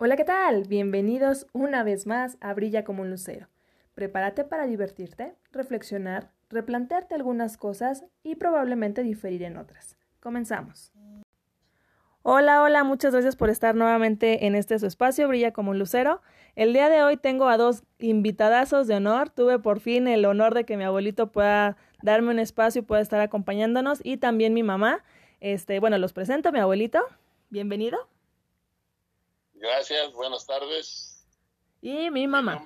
Hola, ¿qué tal? Bienvenidos una vez más a Brilla como un lucero. Prepárate para divertirte, reflexionar, replantearte algunas cosas y probablemente diferir en otras. Comenzamos. Hola, hola, muchas gracias por estar nuevamente en este su espacio, Brilla como un lucero. El día de hoy tengo a dos invitadazos de honor. Tuve por fin el honor de que mi abuelito pueda darme un espacio y pueda estar acompañándonos y también mi mamá. Este, bueno, los presento, mi abuelito. Bienvenido. Gracias, buenas tardes. Y mi mamá.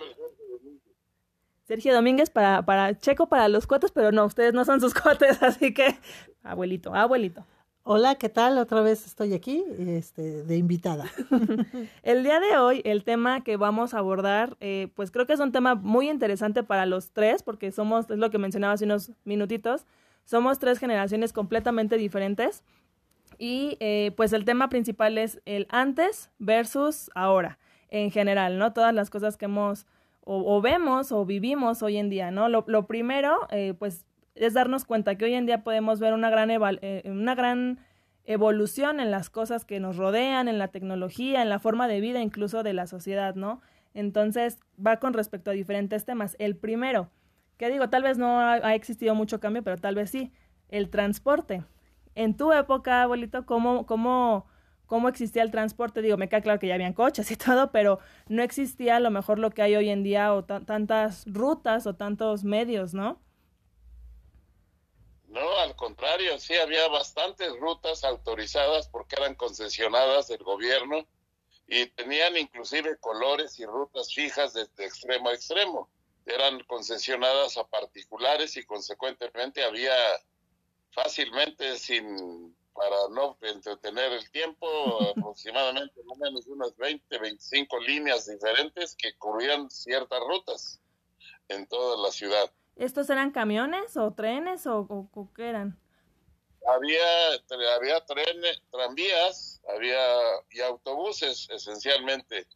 Sergio Domínguez para, para Checo para los cuates, pero no, ustedes no son sus cuates, así que abuelito, abuelito. Hola, ¿qué tal? Otra vez estoy aquí este, de invitada. el día de hoy, el tema que vamos a abordar, eh, pues creo que es un tema muy interesante para los tres, porque somos, es lo que mencionaba hace unos minutitos, somos tres generaciones completamente diferentes. Y eh, pues el tema principal es el antes versus ahora, en general, ¿no? Todas las cosas que hemos o, vemos o vivimos hoy en día, ¿no? Lo, primero, eh, pues es darnos cuenta que hoy en día podemos ver una gran, eh, una gran evolución en las cosas que nos rodean, en la tecnología, en la forma de vida incluso de la sociedad, ¿no? Entonces va con respecto a diferentes temas. El primero, que digo, tal vez no ha, existido mucho cambio, pero tal vez sí, el transporte. En tu época, abuelito, ¿cómo, cómo, cómo existía el transporte? Digo, me queda claro que ya habían coches y todo, pero no existía a lo mejor lo que hay hoy en día o tantas rutas o tantos medios, ¿no? No, al contrario, sí había bastantes rutas autorizadas porque eran concesionadas del gobierno y tenían inclusive colores y rutas fijas desde extremo a extremo. Eran concesionadas a particulares y consecuentemente había fácilmente sin para no entretener el tiempo, aproximadamente no menos unas 20, 25 líneas diferentes que cubrían ciertas rutas en toda la ciudad. ¿Estos eran camiones o trenes o, qué eran? Había, había trenes, tranvías, había y autobuses esencialmente.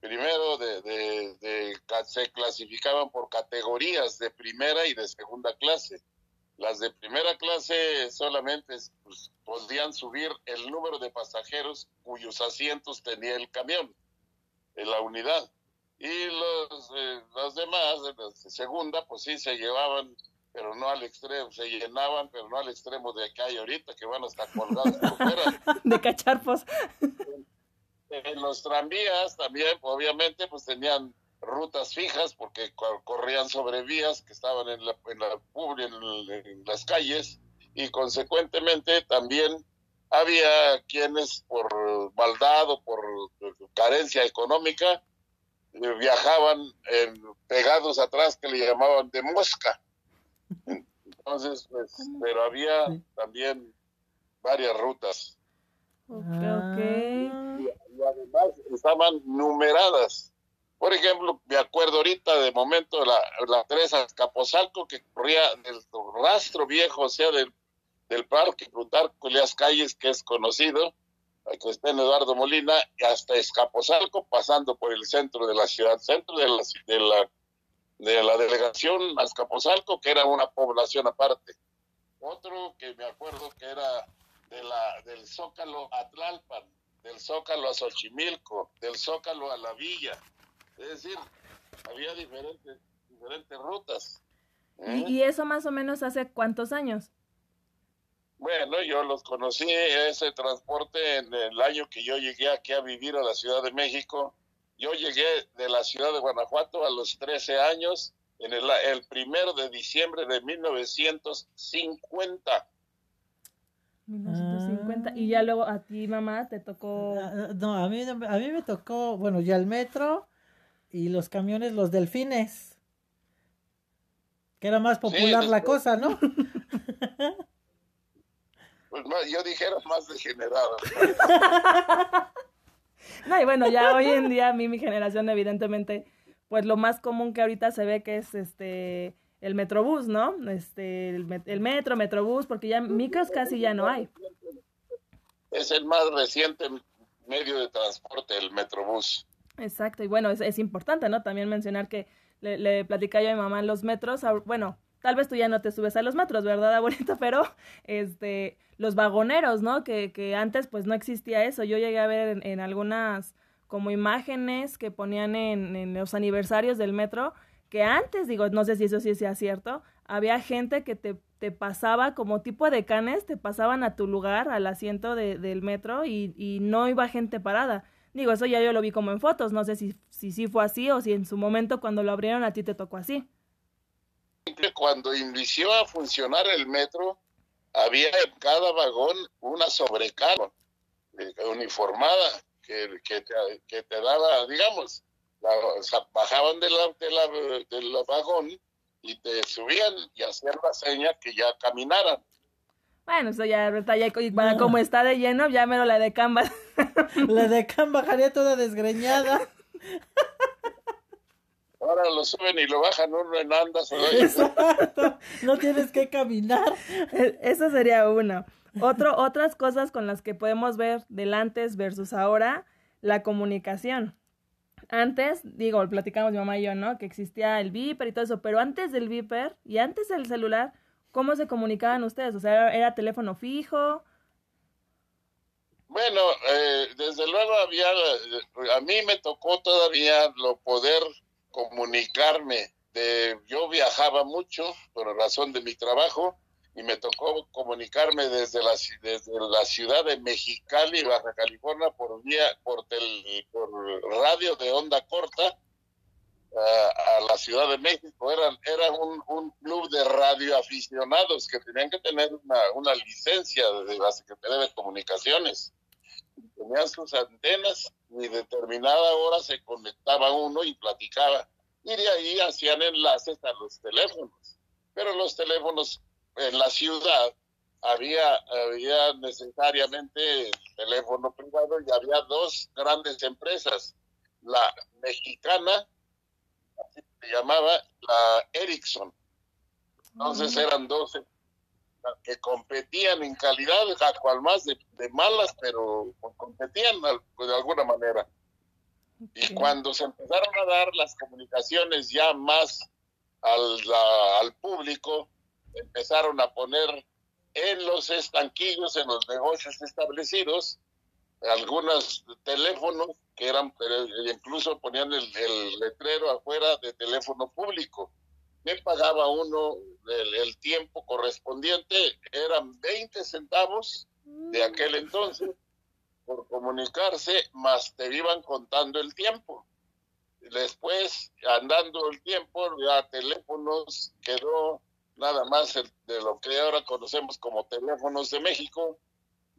Primero de, de, se clasificaban por categorías de primera y de segunda clase. Las de primera clase solamente pues, podían subir el número de pasajeros cuyos asientos tenía el camión, en la unidad y los, eh, los demás, de segunda, pues sí se llevaban, pero no al extremo, se llenaban, pero no al extremo de acá y ahorita, que van hasta colgados por fuera. De cacharpos. En los tranvías también, obviamente, pues tenían rutas fijas porque corrían sobre vías que estaban en la, en, la, en, en las calles y consecuentemente también había quienes por maldad o por carencia económica viajaban en, pegados atrás que le llamaban de mosca. Entonces, pues, pero había también varias rutas. Ah. Y, además estaban numeradas. Por ejemplo, me acuerdo ahorita de momento la, la 3 Capozalco que corría del rastro viejo, o sea, del, del parque Plutarco las Calles, que es conocido, que está en Eduardo Molina, hasta Escaposalco, pasando por el centro de la ciudad, centro de la, de la, de la delegación a Escaposalco, que era una población aparte. Otro que me acuerdo que era de la, del Zócalo a Tlalpan, del Zócalo a Xochimilco, del Zócalo a la Villa. Es decir, había diferentes, diferentes rutas. ¿Y eso más o menos hace cuántos años? Bueno, yo los conocí, ese transporte, en el año que yo llegué aquí a vivir a la Ciudad de México. Yo llegué de la ciudad de Guanajuato a los 13 años, en el, el primero de diciembre de 1950. 1950. Y ya luego a ti, mamá, te tocó... Ah, ah, no, a mí, a mí me tocó, bueno, ya el metro y los camiones, los delfines. Que era más popular la cosa, ¿no? Pues yo dijera más degenerado. no, y bueno, ya hoy en día a mí mi generación evidentemente, pues lo más común que ahorita se ve que es este el metrobús, ¿no? Este el, metro, metrobús, porque ya micros casi ya no hay. Es el más reciente medio de transporte, el metrobús. Exacto, y bueno, es, importante, ¿no? También mencionar que le, le yo a mi mamá en los metros, bueno, tal vez tú ya no te subes a los metros, ¿verdad, abuelito? Pero, este, los vagoneros, ¿no? Que, que antes pues no existía eso. Yo llegué a ver en, algunas como imágenes que ponían en, en los aniversarios del metro, que antes, digo, no sé si eso sí sea cierto, había gente que te, te pasaba como tipo de canes, te pasaban a tu lugar, al asiento de, del metro y, y no iba gente parada. Digo, eso ya yo lo vi como en fotos, no sé si sí si, fue así o si en su momento cuando lo abrieron a ti te tocó así. Cuando inició a funcionar el metro, había en cada vagón una sobrecarga eh, uniformada que, que, te, que, te, daba, digamos, la, bajaban de la, de la, del vagón y te subían y hacían la seña que ya caminaran. Bueno, eso ya, ya para no. como está de lleno, ya mero la de Can La de Can bajaría toda desgreñada. Ahora lo suben y lo bajan uno en andas. Exacto. No tienes que caminar. E, eso sería uno. Otro, otras cosas con las que podemos ver del antes versus ahora, la comunicación. Antes, digo, platicamos mi mamá y yo, ¿no? Que existía el Viper y todo eso, pero antes del Viper y antes del celular, ¿cómo se comunicaban ustedes? O sea, ¿era, era teléfono fijo? Bueno, eh, desde luego había, a mí me tocó todavía lo poder comunicarme. De, yo viajaba mucho por razón de mi trabajo y me tocó comunicarme desde la, desde la ciudad de Mexicali, Baja California, por vía, por, tel, por radio de onda corta a, la Ciudad de México. Era, era un, un, club de radioaficionados que tenían que tener una, una licencia de la Secretaría de Comunicaciones. Tenían sus antenas y determinada hora se conectaba uno y platicaba. Y de ahí hacían enlaces a los teléfonos. Pero los teléfonos en la ciudad había, había necesariamente teléfono privado y había dos grandes empresas, la mexicana, se llamaba, la Ericsson. Entonces eran dos que competían en calidad, a cual más de, de malas, pero competían de alguna manera. Okay. Y cuando se empezaron a dar las comunicaciones ya más al, la, al público, empezaron a poner en los estanquillos, en los negocios establecidos, algunos teléfonos que eran, incluso ponían el, el letrero afuera de teléfono público. Me pagaba uno el, el, tiempo correspondiente, eran 20 centavos de aquel entonces por comunicarse, más te iban contando el tiempo. Después, andando el tiempo, ya teléfonos quedó nada más de lo que ahora conocemos como teléfonos de México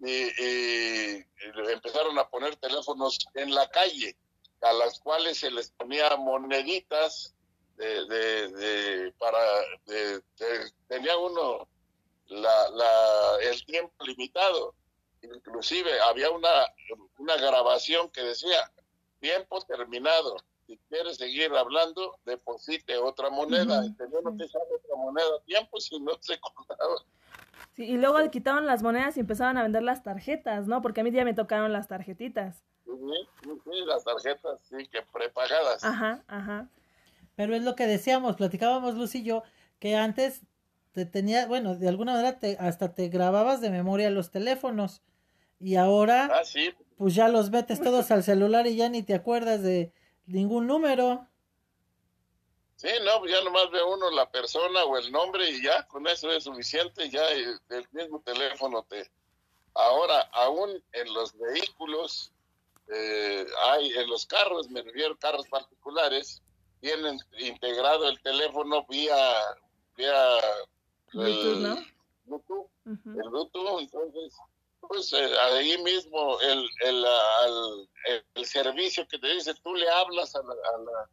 y, y, y, empezaron a poner teléfonos en la calle a las cuales se les ponía moneditas de, de, de para de, tenía uno la, la, el tiempo limitado inclusive había una una grabación que decía tiempo terminado si quieres seguir hablando, deposite otra moneda. Uh -huh. no te sale otra moneda a tiempo si no se contaba. Sí, y luego quitaron las monedas y empezaban a vender las tarjetas, ¿no? Porque a mí ya me tocaron las tarjetitas. Sí, sí, las tarjetas, sí, que prepagadas. Ajá, ajá. Pero es lo que decíamos, platicábamos Lucy y yo, que antes te tenía, bueno, de alguna manera te, hasta te grababas de memoria los teléfonos. Y ahora, ah, sí. pues ya los metes todos al celular y ya ni te acuerdas de, ningún número. Sí, no, pues ya nomás ve uno la persona o el nombre y ya, con eso es suficiente, ya el, el mismo teléfono te... Ahora, aún en los vehículos, eh, hay en los carros, me refiero carros particulares, tienen integrado el teléfono vía, vía Bluetooth, el, ¿no? Bluetooth, uh -huh. el Bluetooth, entonces pues eh, ahí mismo el, el, el, el, servicio que te dice, tú le hablas a la, a la,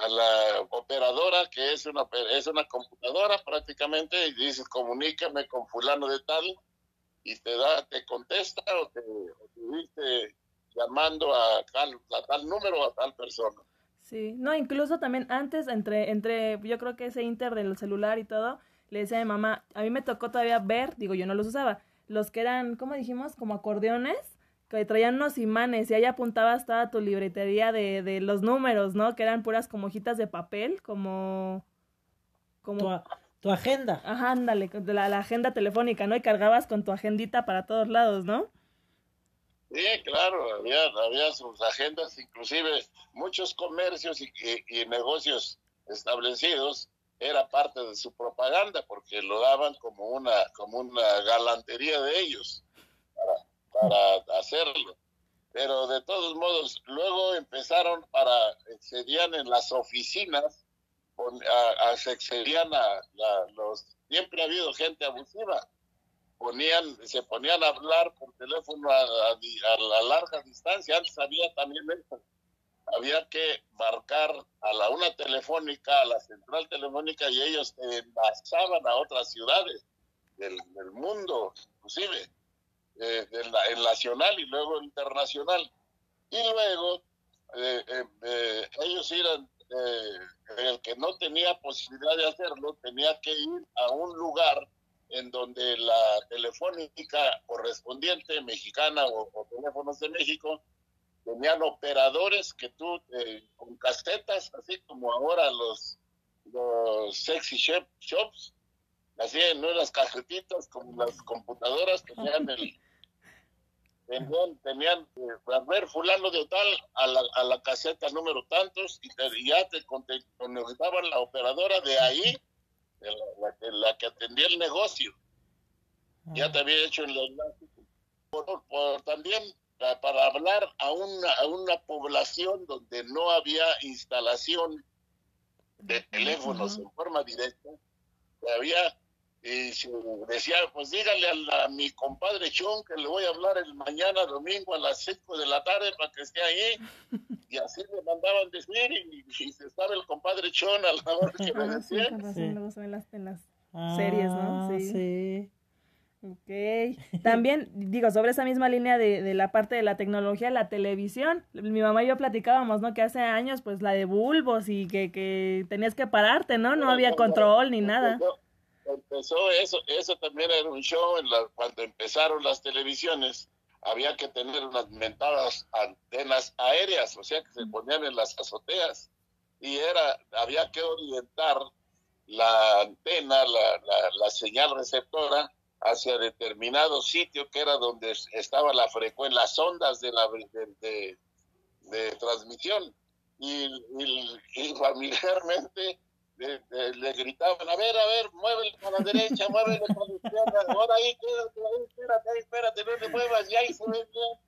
a la operadora, que es una, es una computadora prácticamente, y dices, comunícame con fulano de tal, y te da, te contesta o te, o te dice llamando a tal, a tal número a tal persona. Sí, no, incluso también antes, entre, entre, yo creo que ese inter del celular y todo, le decía a mi mamá, a mí me tocó todavía ver, digo, yo no los usaba, los que eran, ¿cómo dijimos? Como acordeones, que traían unos imanes y ahí apuntabas toda tu libretería de, de los números, ¿no? Que eran puras como hojitas de papel, como... como... Tu, tu agenda. Ajá, ándale, la, la, agenda telefónica, ¿no? Y cargabas con tu agendita para todos lados, ¿no? Sí, claro, había, había sus agendas, inclusive muchos comercios y, y, negocios establecidos era parte de su propaganda porque lo daban como una como una galantería de ellos para, para hacerlo. Pero de todos modos luego empezaron para excedían en las oficinas a, se excedían a, los siempre ha habido gente abusiva. Ponían se ponían a hablar por teléfono a, a, larga distancia. Antes había también eso. Había que marcar a la una telefónica a la central telefónica y ellos envasaban a otras ciudades del, del mundo inclusive eh, el, nacional y luego internacional. Y luego eh, eh, ellos eran, el que no tenía posibilidad de hacerlo, tenía que ir a un lugar en donde la telefónica correspondiente mexicana o, teléfonos de México tenían operadores que tú con casetas, así como ahora los, los sexy shops, así en unas cajetitas como las computadoras tenían el, tenían, tenían eh, a ver, fulano de tal, a la, a la caseta número tantos, y, ya te conectaban la operadora de ahí, la, que atendía el negocio. Ya te había hecho el enlace. Por, también para hablar a una, a una población donde no había instalación de teléfonos en forma directa, había y decía, pues dígale a, mi compadre Chon que le voy a hablar el mañana domingo a las 5 de la tarde para que esté ahí. Y así me mandaban decir y, se estaba el compadre Chon a la hora que me decía. en las, en las series, ¿no? Ah, sí. Ok. También, digo, sobre esa misma línea de, de, la parte de la tecnología, la televisión, mi mamá y yo platicábamos, ¿no? Que hace años, pues, la de bulbos y que, que tenías que pararte, ¿no? No había control ni nada empezó eso, eso también era un show en la, cuando empezaron las televisiones, había que tener unas mentadas antenas aéreas, o sea que se ponían en las azoteas y era, había que orientar la antena, la, la, señal receptora hacia determinado sitio que era donde estaba la frecuencia, las ondas de la de, de, transmisión. Y, y familiarmente le, gritaban, a ver, a ver, muévele para la derecha, muévele para la izquierda, ahora ahí, quédate ahí, espérate, espérate, no te muevas, y ahí se ve bien.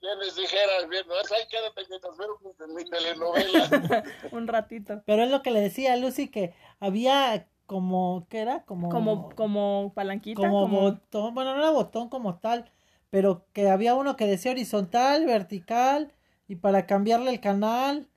¿Quién les dijera, bien, no, ahí quédate mientras veo mi telenovela. Un ratito. Pero es lo que le decía a Lucy, que había como, ¿qué era? Como, como, como palanquita. Como, botón, bueno, no era botón como tal, pero que había uno que decía horizontal, vertical, y para cambiarle el canal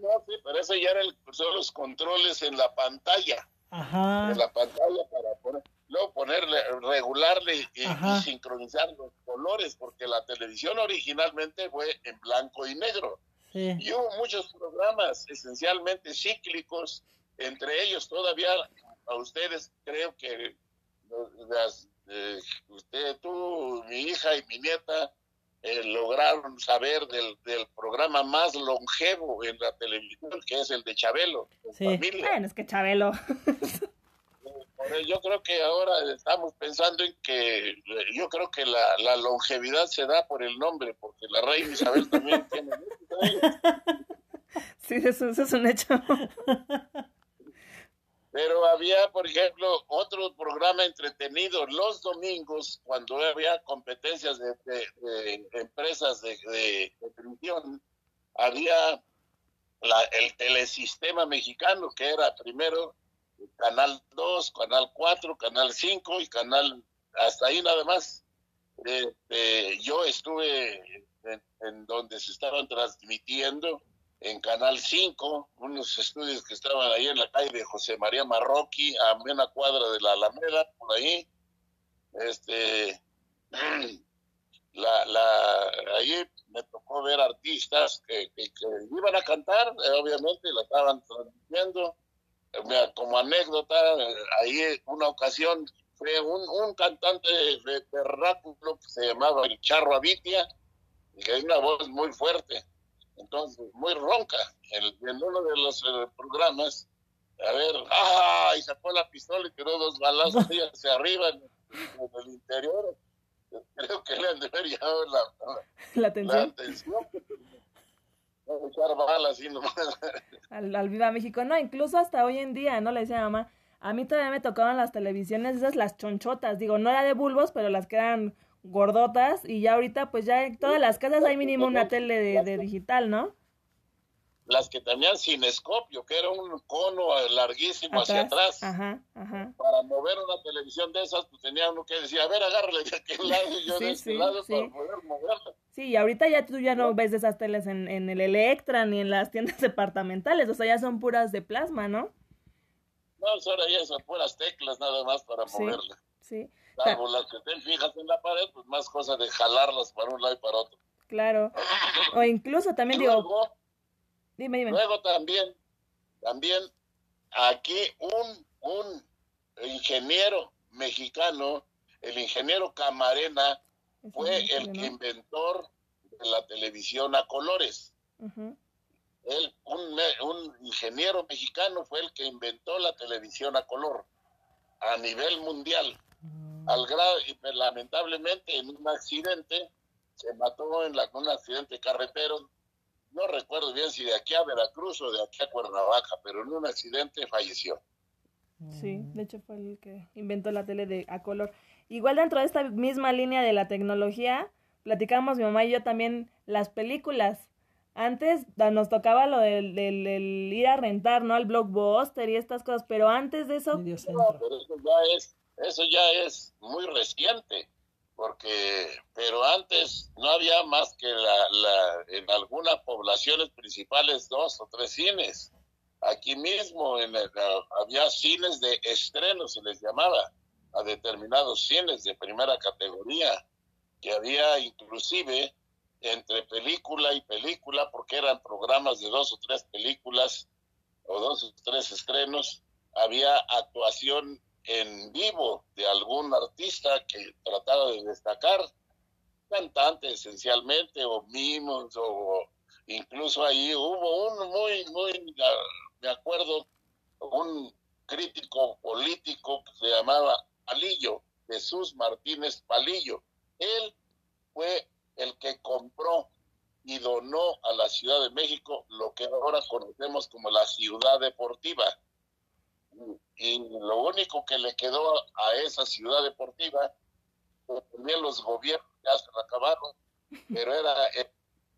no, sí, pero eso ya era son los controles en la pantalla. Ajá. En la pantalla para poner, luego ponerle, regularle y, sincronizar los colores, porque la televisión originalmente fue en blanco y negro. Sí. Y hubo muchos programas esencialmente cíclicos, entre ellos todavía a ustedes creo que las, eh, usted, tú, mi hija y mi nieta eh, lograron saber del, del, programa más longevo en la televisión, que es el de Chabelo. Sí. Bueno, es que Chabelo. yo creo que ahora estamos pensando en que yo creo que la, la longevidad se da por el nombre, porque la reina Isabel también tiene Sí, eso, eso es un hecho. Pero había, por ejemplo, otro programa entretenido los domingos, cuando había competencias de, empresas de, de, televisión, había la, el telesistema mexicano, que era primero Canal 2, Canal 4, Canal 5 y Canal, hasta ahí nada más. Este, yo estuve en donde se estaban transmitiendo en Canal 5, unos estudios que estaban ahí en la calle de José María Marroqui, a una cuadra de la Alameda, por ahí. Este, la, la, ahí me tocó ver artistas que, que, iban a cantar, eh, obviamente la estaban transmitiendo. Como anécdota, ahí una ocasión fue un, un cantante de perráculo que se llamaba el Charro Avitia, y que hay una voz muy fuerte entonces muy ronca. En, uno de los eh, programas, a ver, ¡ah! Y sacó la pistola y tiró dos balazos hacia arriba en, el interior. creo que le han de haber llamado la, la atención. La atención. echar balas y nomás. Al, al Viva México. No, incluso hasta hoy en día, ¿no? Le decía a mamá, a mí todavía me tocaban las televisiones, esas las chonchotas. Digo, no era de bulbos, pero las que eran gordotas. Y ya ahorita, pues ya en todas las casas hay mínimo una tele de, de digital, ¿no? las que tenían cinescopio, que era un cono larguísimo hacia atrás. Ajá, ajá. Para mover una televisión de esas, pues tenía uno que decir, a ver, agárrale de aquel lado y yo Sí, de este sí, lado sí. para poder moverla. Sí, y ahorita ya tú ya no ves esas teles en, en el Electra ni en las tiendas departamentales, o sea, ya son puras de plasma, ¿no? No, ahora ya son puras teclas nada más para moverla. Sí, las que estén fijas en la pared, pues más cosa de jalarlas para un lado y para otro. claro. O incluso también digo, Luego, dime, dime. luego también, también aquí un, un ingeniero mexicano, el ingeniero Camarena, fue el que inventor de la televisión a colores. Él, un, un ingeniero mexicano fue el que inventó la televisión a color a nivel mundial. Al grado, y pues, lamentablemente en un accidente, se mató en la, un accidente carretero, no recuerdo bien si de aquí a Veracruz o de aquí a Cuernavaca, pero en un accidente falleció. Sí, de hecho fue el que inventó la tele de a color. Igual dentro de esta misma línea de la tecnología, platicamos mi mamá y yo también las películas. Antes nos tocaba lo del, del- del ir a rentar, ¿no? Al blockbuster y estas cosas, pero antes de eso, No, pero eso ya es, eso ya es muy reciente, porque, pero antes no había más que la, la, en algunas poblaciones principales dos o tres cines. Aquí mismo en el- había cines de estreno, se les llamaba, a determinados cines de primera categoría, que había inclusive entre película y película, porque eran programas de dos o tres películas o dos o tres estrenos, había actuación en vivo de algún artista que trataba de destacar, cantante esencialmente, o mimos, o incluso ahí hubo un muy, muy, ah, me acuerdo, un crítico político que se llamaba Palillo, Jesús Martínez Palillo. Él fue el que compró y donó a la Ciudad de México lo que ahora conocemos como la ciudad deportiva. Y lo único que le quedó a esa ciudad deportiva, pues, también los gobiernos ya se la acabaron, pero era el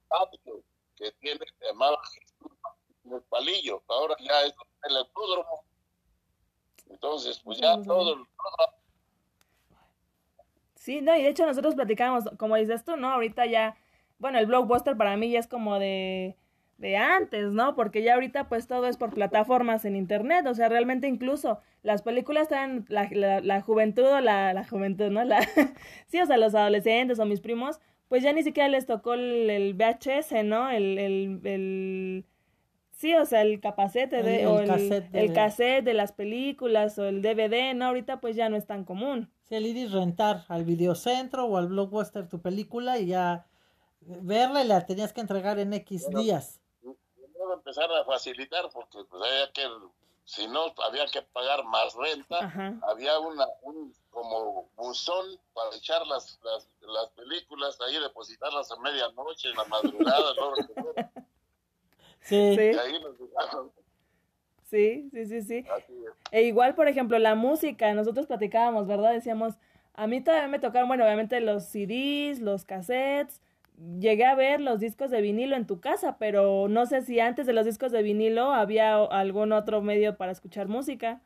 patio que tiene, se llamaba Jesús Martínez Palillo, ahora ya es el autódromo. Entonces, pues ya todo, todo sí, no, y de hecho nosotros platicábamos, como dices tú, ¿no? Ahorita ya, bueno, el blockbuster para mí ya es como de, de antes, ¿no? Porque ya ahorita pues todo es por plataformas en internet, o sea, realmente incluso las películas traen la, la, la juventud o la, la juventud, ¿no? La, sí, o sea, los adolescentes o mis primos, pues ya ni siquiera les tocó el, el VHS, ¿no? El, el, el, sí, o sea, el capacete de, El- o el el, cassette de- el cassette de las películas o el DVD, ¿no? Ahorita pues ya no es tan común. Sí, el ir y rentar al videocentro o al blockbuster tu película y ya verla y la tenías que entregar en X Bueno. días. Luego empezaron a facilitar porque pues había que si no había que pagar más renta Ajá. había una un como buzón para echar las, las, las películas ahí depositarlas a medianoche en la madrugada ¿no? Sí. Sí, y ahí nos dejaron sí, sí, sí. E igual, por ejemplo, la música, nosotros platicábamos, ¿verdad? Decíamos, a mí todavía me tocaron, bueno, obviamente los CDs, los cassettes, llegué a ver los discos de vinilo en tu casa, pero no sé si antes de los discos de vinilo había algún otro medio para escuchar música.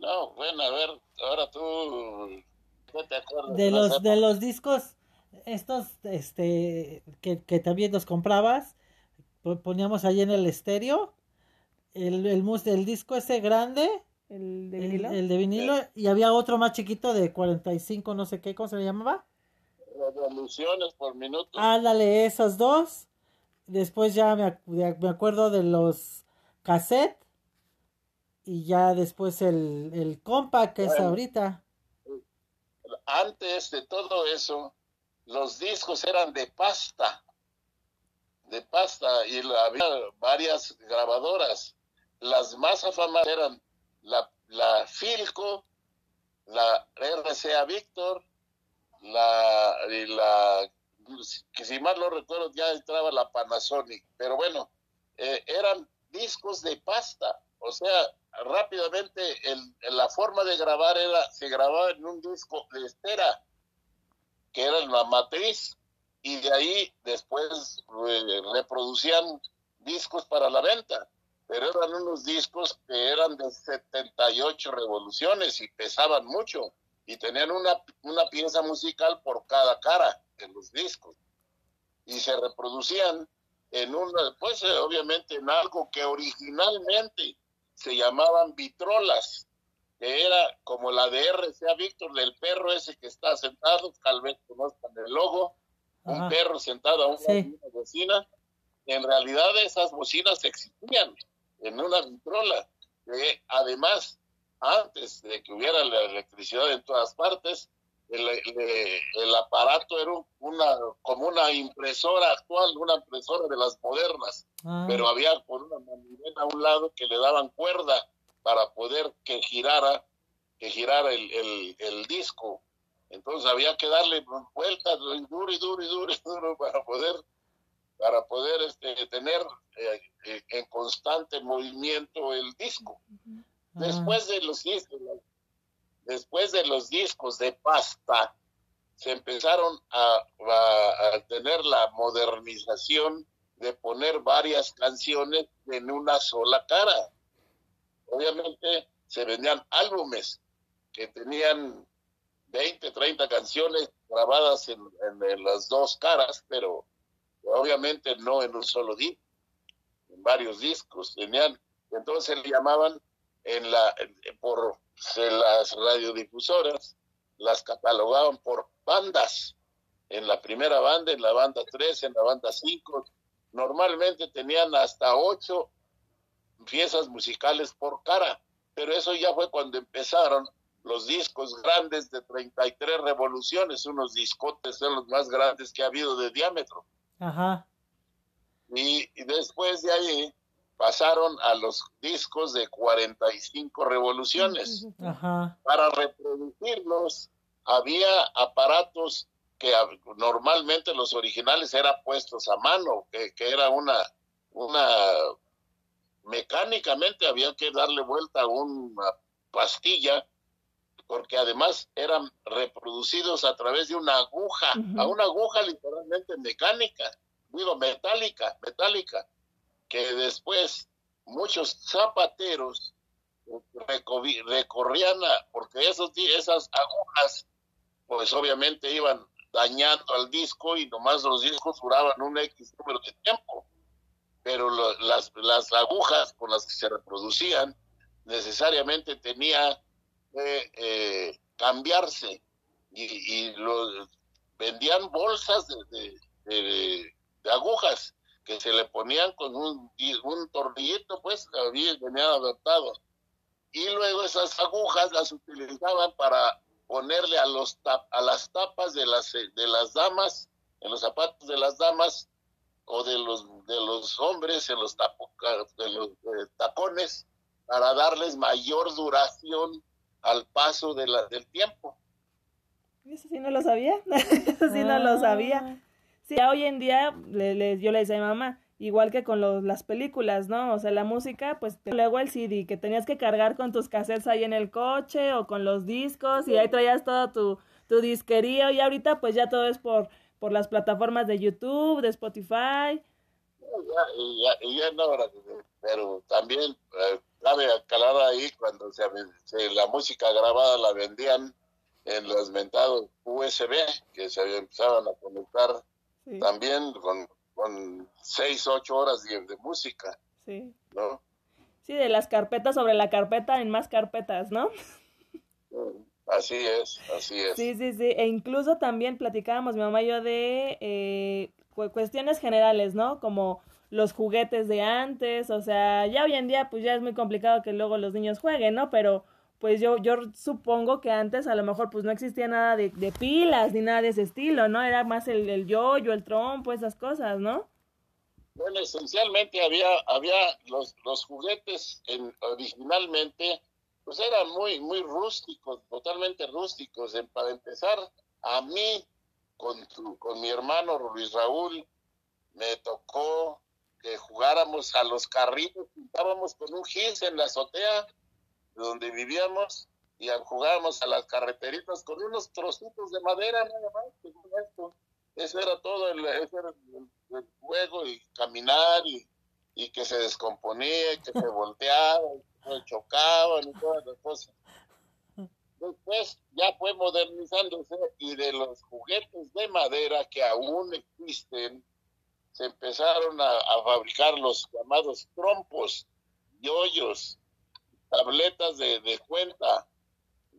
no bueno a ver ahora tú ¿qué te acuerdas De los, de los discos, estos, este, que, que también los comprabas, po- poníamos ahí en el estéreo, el, el, mus- el disco ese grande, El de vinilo. el de vinilo, y había otro más chiquito de 45, no sé qué, ¿cómo se le llamaba? Revoluciones por minuto Ándale, esos dos. Después ya me, me acuerdo de los cassette. Y ya después el, el compact que es ahorita. antes de todo eso, los discos eran de pasta, de pasta, y había varias grabadoras. Las más afamadas eran la, la Filco, la RCA Victor, la, la, que si mal no recuerdo ya entraba la Panasonic, pero bueno, eh, eran discos de pasta, o sea, rápidamente el, la forma de grabar era, se grababa en un disco de estera, que era la matriz, y de ahí después eh, reproducían discos para la venta, pero eran unos discos que eran de 78 revoluciones y pesaban mucho y tenían una, una pieza musical por cada cara en los discos. Y se reproducían en una, pues eh, obviamente en algo que originalmente se llamaban vitrolas, que era como la de RCA Víctor, del perro ese que está sentado, tal vez conozcan el logo, un perro sentado a una bocina. En realidad esas bocinas existían en una vitrola, que además, antes de que hubiera la electricidad en todas partes, el, aparato era una como una impresora actual, una impresora de las modernas, ah. pero había por una manivela a un lado que le daban cuerda para poder que girara que girara el, el, disco. Entonces había que darle vueltas duro y duro y duro y duro para poder para poder este, tener eh, eh, en constante movimiento el disco. Después de los discos, después de los discos de pasta, se empezaron a, tener la modernización de poner varias canciones en una sola cara. Obviamente se vendían álbumes que tenían 20, 30 canciones grabadas en, las dos caras, pero obviamente no en un solo disco, en varios discos. Tenían, entonces le llamaban en la, por las radiodifusoras las catalogaban por bandas. En la primera banda, en la banda 3, en la banda 5, normalmente tenían hasta ocho piezas musicales por cara, pero eso ya fue cuando empezaron los discos grandes de 33 revoluciones, unos discotes son los más grandes que ha habido de diámetro. Ajá. y después de ahí pasaron a los discos de 45 revoluciones. Para reproducirlos había aparatos que normalmente los originales eran puestos a mano, que, era una, una mecánicamente había que darle vuelta a una pastilla porque además eran reproducidos a través de una aguja, a una aguja literalmente mecánica, digo metálica, metálica que después muchos zapateros recorrían, porque esos, esas agujas, pues obviamente iban dañando al disco y nomás los discos duraban un X número de tiempo. Pero las, las agujas con las que se reproducían necesariamente tenía que eh, cambiarse y, los, vendían bolsas de, de agujas que se le ponían con un, un tornillito, pues, había, venían adaptados. Y luego esas agujas las utilizaban para ponerle a, los a las tapas de las, de las damas, en los zapatos de las damas o de los, de los hombres, en los, de los eh, tacones, para darles mayor duración al paso de la, del tiempo. Eso sí no lo sabía, eso sí no lo sabía. Sí, hoy en día le, yo le decía a mi mamá, igual que con los, las películas, ¿no? O sea, la música, pues luego el CD, que tenías que cargar con tus cassettes ahí en el coche o con los discos y ahí traías todo tu, tu disquería y ahorita pues ya todo es por, por las plataformas de YouTube, de Spotify. Ya, ya, ya no, pero también eh, cabe calar ahí cuando se, la música grabada la vendían en los mentados USB que se empezaban a conectar también con, con seis, ocho horas de, música. Sí. ¿No? Sí, de las carpetas sobre la carpeta en más carpetas, ¿no? Así es, así es. Sí, sí, sí. E incluso también platicábamos mi mamá y yo de eh, cuestiones generales, ¿no? Como los juguetes de antes, o sea, ya hoy en día pues ya es muy complicado que luego los niños jueguen, ¿no? Pero pues yo, yo supongo que antes a lo mejor pues no existía nada de, pilas ni nada de ese estilo, ¿no? Era más el, el yoyo, el trompo, esas cosas, ¿no? Bueno, esencialmente había, había los, los juguetes en, originalmente, pues eran muy, muy rústicos, totalmente rústicos. para empezar, A mí, con, con mi hermano Luis Raúl, me tocó que jugáramos a los carritos, estábamos con un gis en la azotea de donde vivíamos y jugábamos a las carreteritas con unos trocitos de madera nada más, esto. Eso era todo el, el, juego y caminar y, y, que se descomponía, que se volteaba, que se chocaban y todas las cosas. Después ya fue modernizándose y de los juguetes de madera que aún existen, se empezaron a, fabricar los llamados trompos, yoyos, tabletas de, de cuenta,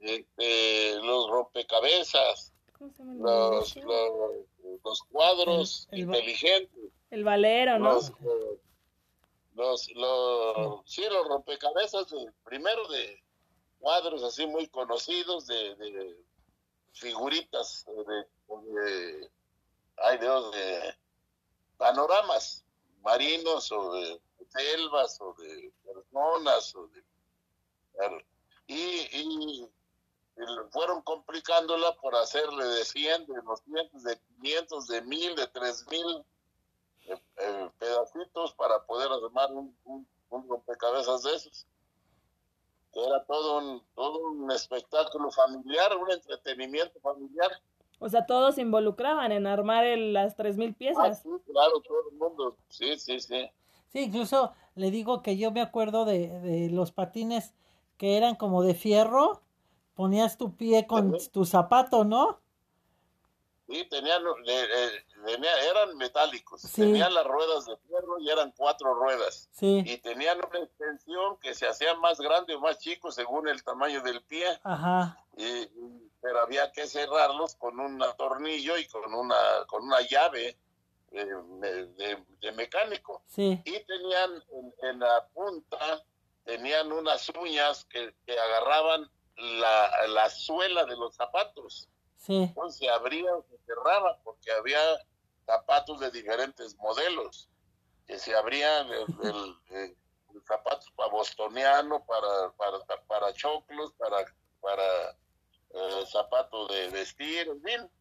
este, los rompecabezas, los, los, cuadros inteligentes. El valero, ¿no? Los, los, sí, los rompecabezas, primero de cuadros así muy conocidos, de, figuritas, de, de, ay Dios, de panoramas marinos o de selvas o de personas o de, y, fueron complicándola por hacerle de 100, de 200, de 500, de 1000, de 3000 eh, eh, pedacitos para poder armar un, un, rompecabezas de esos. Era todo un, todo un espectáculo familiar, un entretenimiento familiar. O sea, todos se involucraban en armar el, las 3.000 piezas. Ah, sí, claro, todo el mundo. Sí, sí, sí. Sí, incluso le digo que yo me acuerdo de, de los patines que eran como de fierro ponías tu pie con tu zapato, ¿no? Sí, tenían, eran metálicos, tenían las ruedas de fierro y eran cuatro ruedas. Sí. Y tenían una extensión que se hacía más grande o más chico según el tamaño del pie. Ajá. Y, pero había que cerrarlos con un tornillo y con una, con una llave eh, de, mecánico. Sí. Y tenían en, la punta, tenían unas uñas que, que agarraban la, la suela de los zapatos. Sí. Entonces se abría o se cerraba porque había zapatos de diferentes modelos, que se abrían el, el, zapatos para bostoniano, para, para, para choclos, para, para eh, zapatos de vestir, en fin.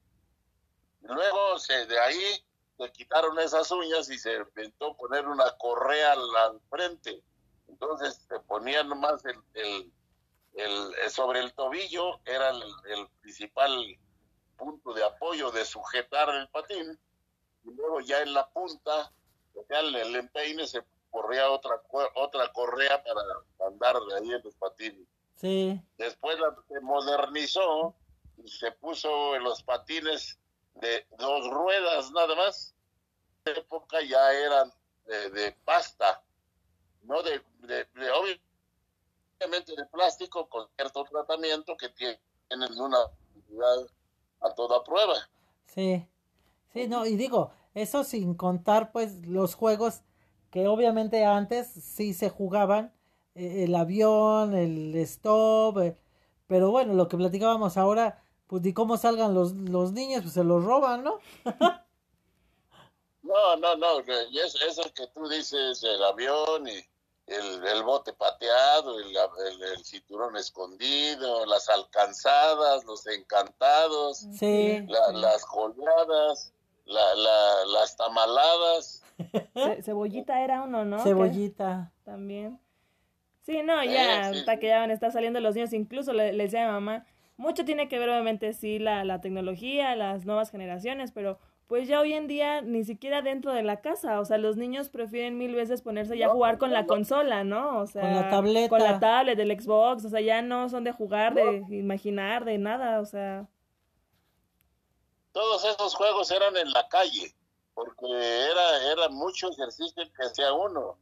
Luego se, de ahí se quitaron esas uñas y se inventó poner una correa al, frente. Entonces se ponía nomás el, el el, eh, sobre el tobillo era el, principal punto de apoyo de sujetar el patín y luego ya en la punta, en el empeine se corría otra otra correa para andar de ahí en los patines. Sí. Después la, se modernizó y se puso en los patines de dos ruedas nada más. En época ya eran de, pasta, no de, de, de de plástico con cierto tratamiento que tienen una utilidad a toda prueba. Sí, sí, no, y digo, eso sin contar pues los juegos que obviamente antes sí se jugaban, eh, el avión, el stop, eh, pero bueno, lo que platicábamos ahora, pues de cómo salgan los, los niños, pues se los roban, ¿no? no, no, no, es, eso que tú dices, el avión y el, bote pateado, el, el, cinturón escondido, las alcanzadas, los encantados, las colgadas, la, la, las tamaladas. cebollita era uno, ¿no? Cebollita. También. Sí, no, ya, hasta que ya van a estar saliendo los niños, incluso le, le decía a mi mamá, mucho tiene que ver obviamente sí la, la tecnología, las nuevas generaciones, pero pues ya hoy en día ni siquiera dentro de la casa, o sea, los niños prefieren mil veces ponerse ya a jugar con la consola, ¿no? O sea, con la tableta. Con la tablet del Xbox, o sea, ya no son de jugar, de imaginar, de nada, o sea. Todos esos juegos eran en la calle, porque era, era mucho ejercicio que hacía uno.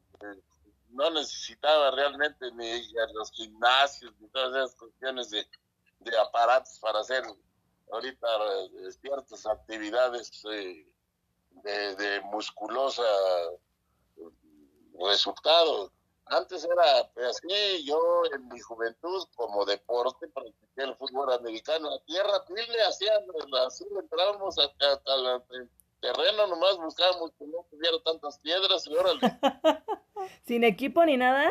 No necesitaba realmente ni a los gimnasios, ni todas esas cuestiones de, de aparatos para hacer ahorita ciertas actividades eh, de, musculosa resultado. Antes era pues, así, yo en mi juventud como deporte practiqué el fútbol americano. A tierra le hacían, así entrábamos hasta el terreno, nomás buscábamos que no tuviera tantas piedras y órale. ¿Sin equipo ni nada?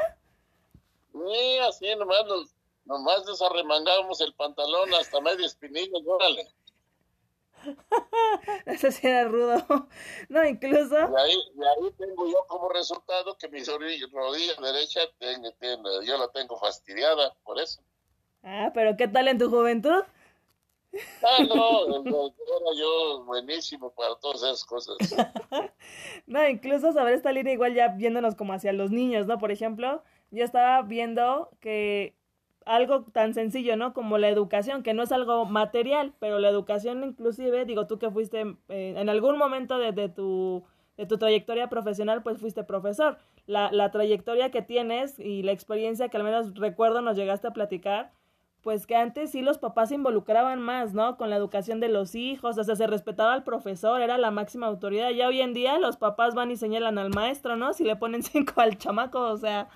Sí, así nomás los, Nomás nos arremangábamos el pantalón hasta medio espinillo, órale. Eso sí era rudo. No, incluso. Y ahí, y ahí tengo yo como resultado que mi rodilla, derecha tiene, tiene, yo la tengo fastidiada por eso. Ah, pero ¿qué tal en tu juventud? Ah, no, era yo buenísimo para todas esas cosas. no, incluso sobre esta línea, igual ya viéndonos como hacia los niños, ¿no? Por ejemplo, yo estaba viendo que algo tan sencillo, ¿no? Como la educación, que no es algo material, pero la educación inclusive, digo, tú que fuiste eh, en algún momento de, tu, de tu trayectoria profesional, pues fuiste profesor. La, la trayectoria que tienes y la experiencia que al menos recuerdo nos llegaste a platicar, pues que antes sí los papás se involucraban más, ¿no? Con la educación de los hijos, o sea, se respetaba al profesor, era la máxima autoridad. Ya hoy en día los papás van y señalan al maestro, ¿no? Si le ponen cinco al chamaco, o sea.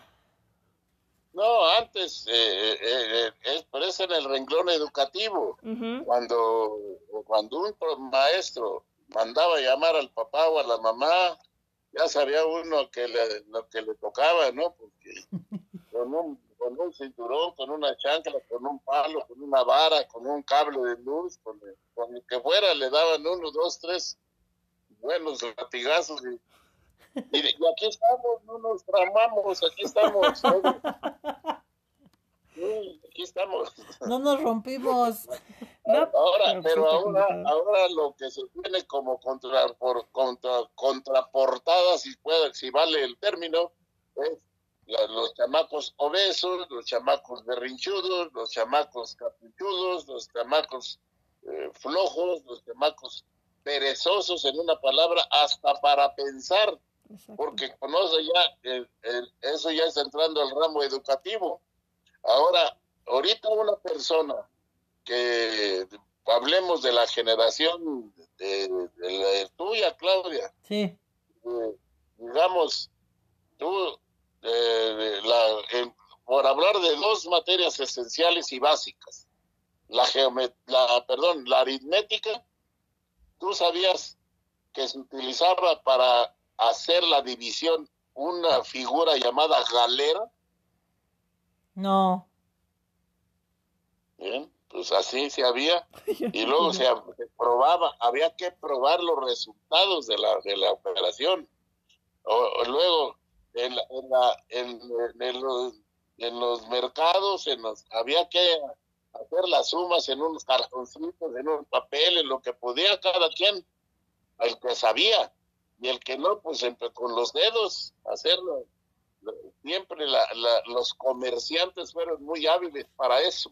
No, antes, eh, eh, eh, pero es en el renglón educativo. Cuando cuando un maestro mandaba llamar al papá o a la mamá, ya sabía uno que le, lo que le tocaba, ¿no? Porque con un con un cinturón, con una chancla, con un palo, con una vara, con un cable de luz, con, con el que fuera, le daban uno, dos, tres buenos latigazos. Y, y, aquí estamos, no nos tramamos, aquí estamos. aquí estamos. No nos rompimos. ahora, pero ahora, ahora lo que se tiene como contra, por, contra, contraportada, si puede, si vale el término, es los chamacos obesos, los chamacos berrinchudos, los chamacos capuchudos, los chamacos eh, flojos, los chamacos perezosos, en una palabra, hasta para pensar, porque conoce ya, eso ya está entrando al ramo educativo. Ahora, ahorita una persona que hablemos de la generación de, la tuya, Claudia, sí. Eh, digamos, tú eh, la, por hablar de dos materias esenciales y básicas. La, la, perdón, la aritmética, ¿tú sabías que se utilizaba para hacer la división una figura llamada galera? No. Bien, pues así se había. Y luego se, probaba, había que probar los resultados de la, de la operación. O, luego en, en, en, los, en los mercados, en los, había que hacer las sumas en unos cartoncitos, en un papel, en lo que podía cada quien, el que sabía, y el que no, pues con los dedos hacerlo. Siempre la, los comerciantes fueron muy hábiles para eso.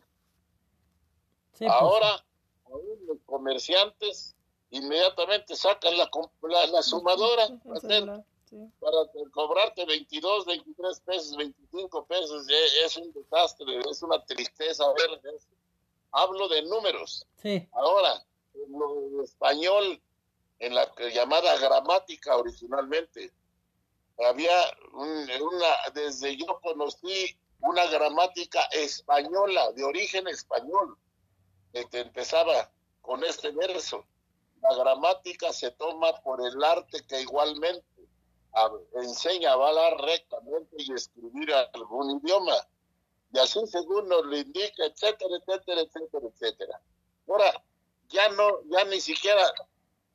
Pues, Ahora, los comerciantes inmediatamente sacan la, la, la sumadora. Hacer, para cobrarte 22, 23 pesos, 25 pesos, es un desastre, es una tristeza ver Hablo de números. Ahora, en español, en la llamada gramática originalmente, había una, desde yo conocí una gramática española, de origen español, que empezaba con este verso. La gramática se toma por el arte que igualmente enseña a hablar rectamente y escribir algún idioma. Y así según nos lo indica, etcétera, etcétera, etcétera, etcétera. Ahora, ya no, ya ni siquiera,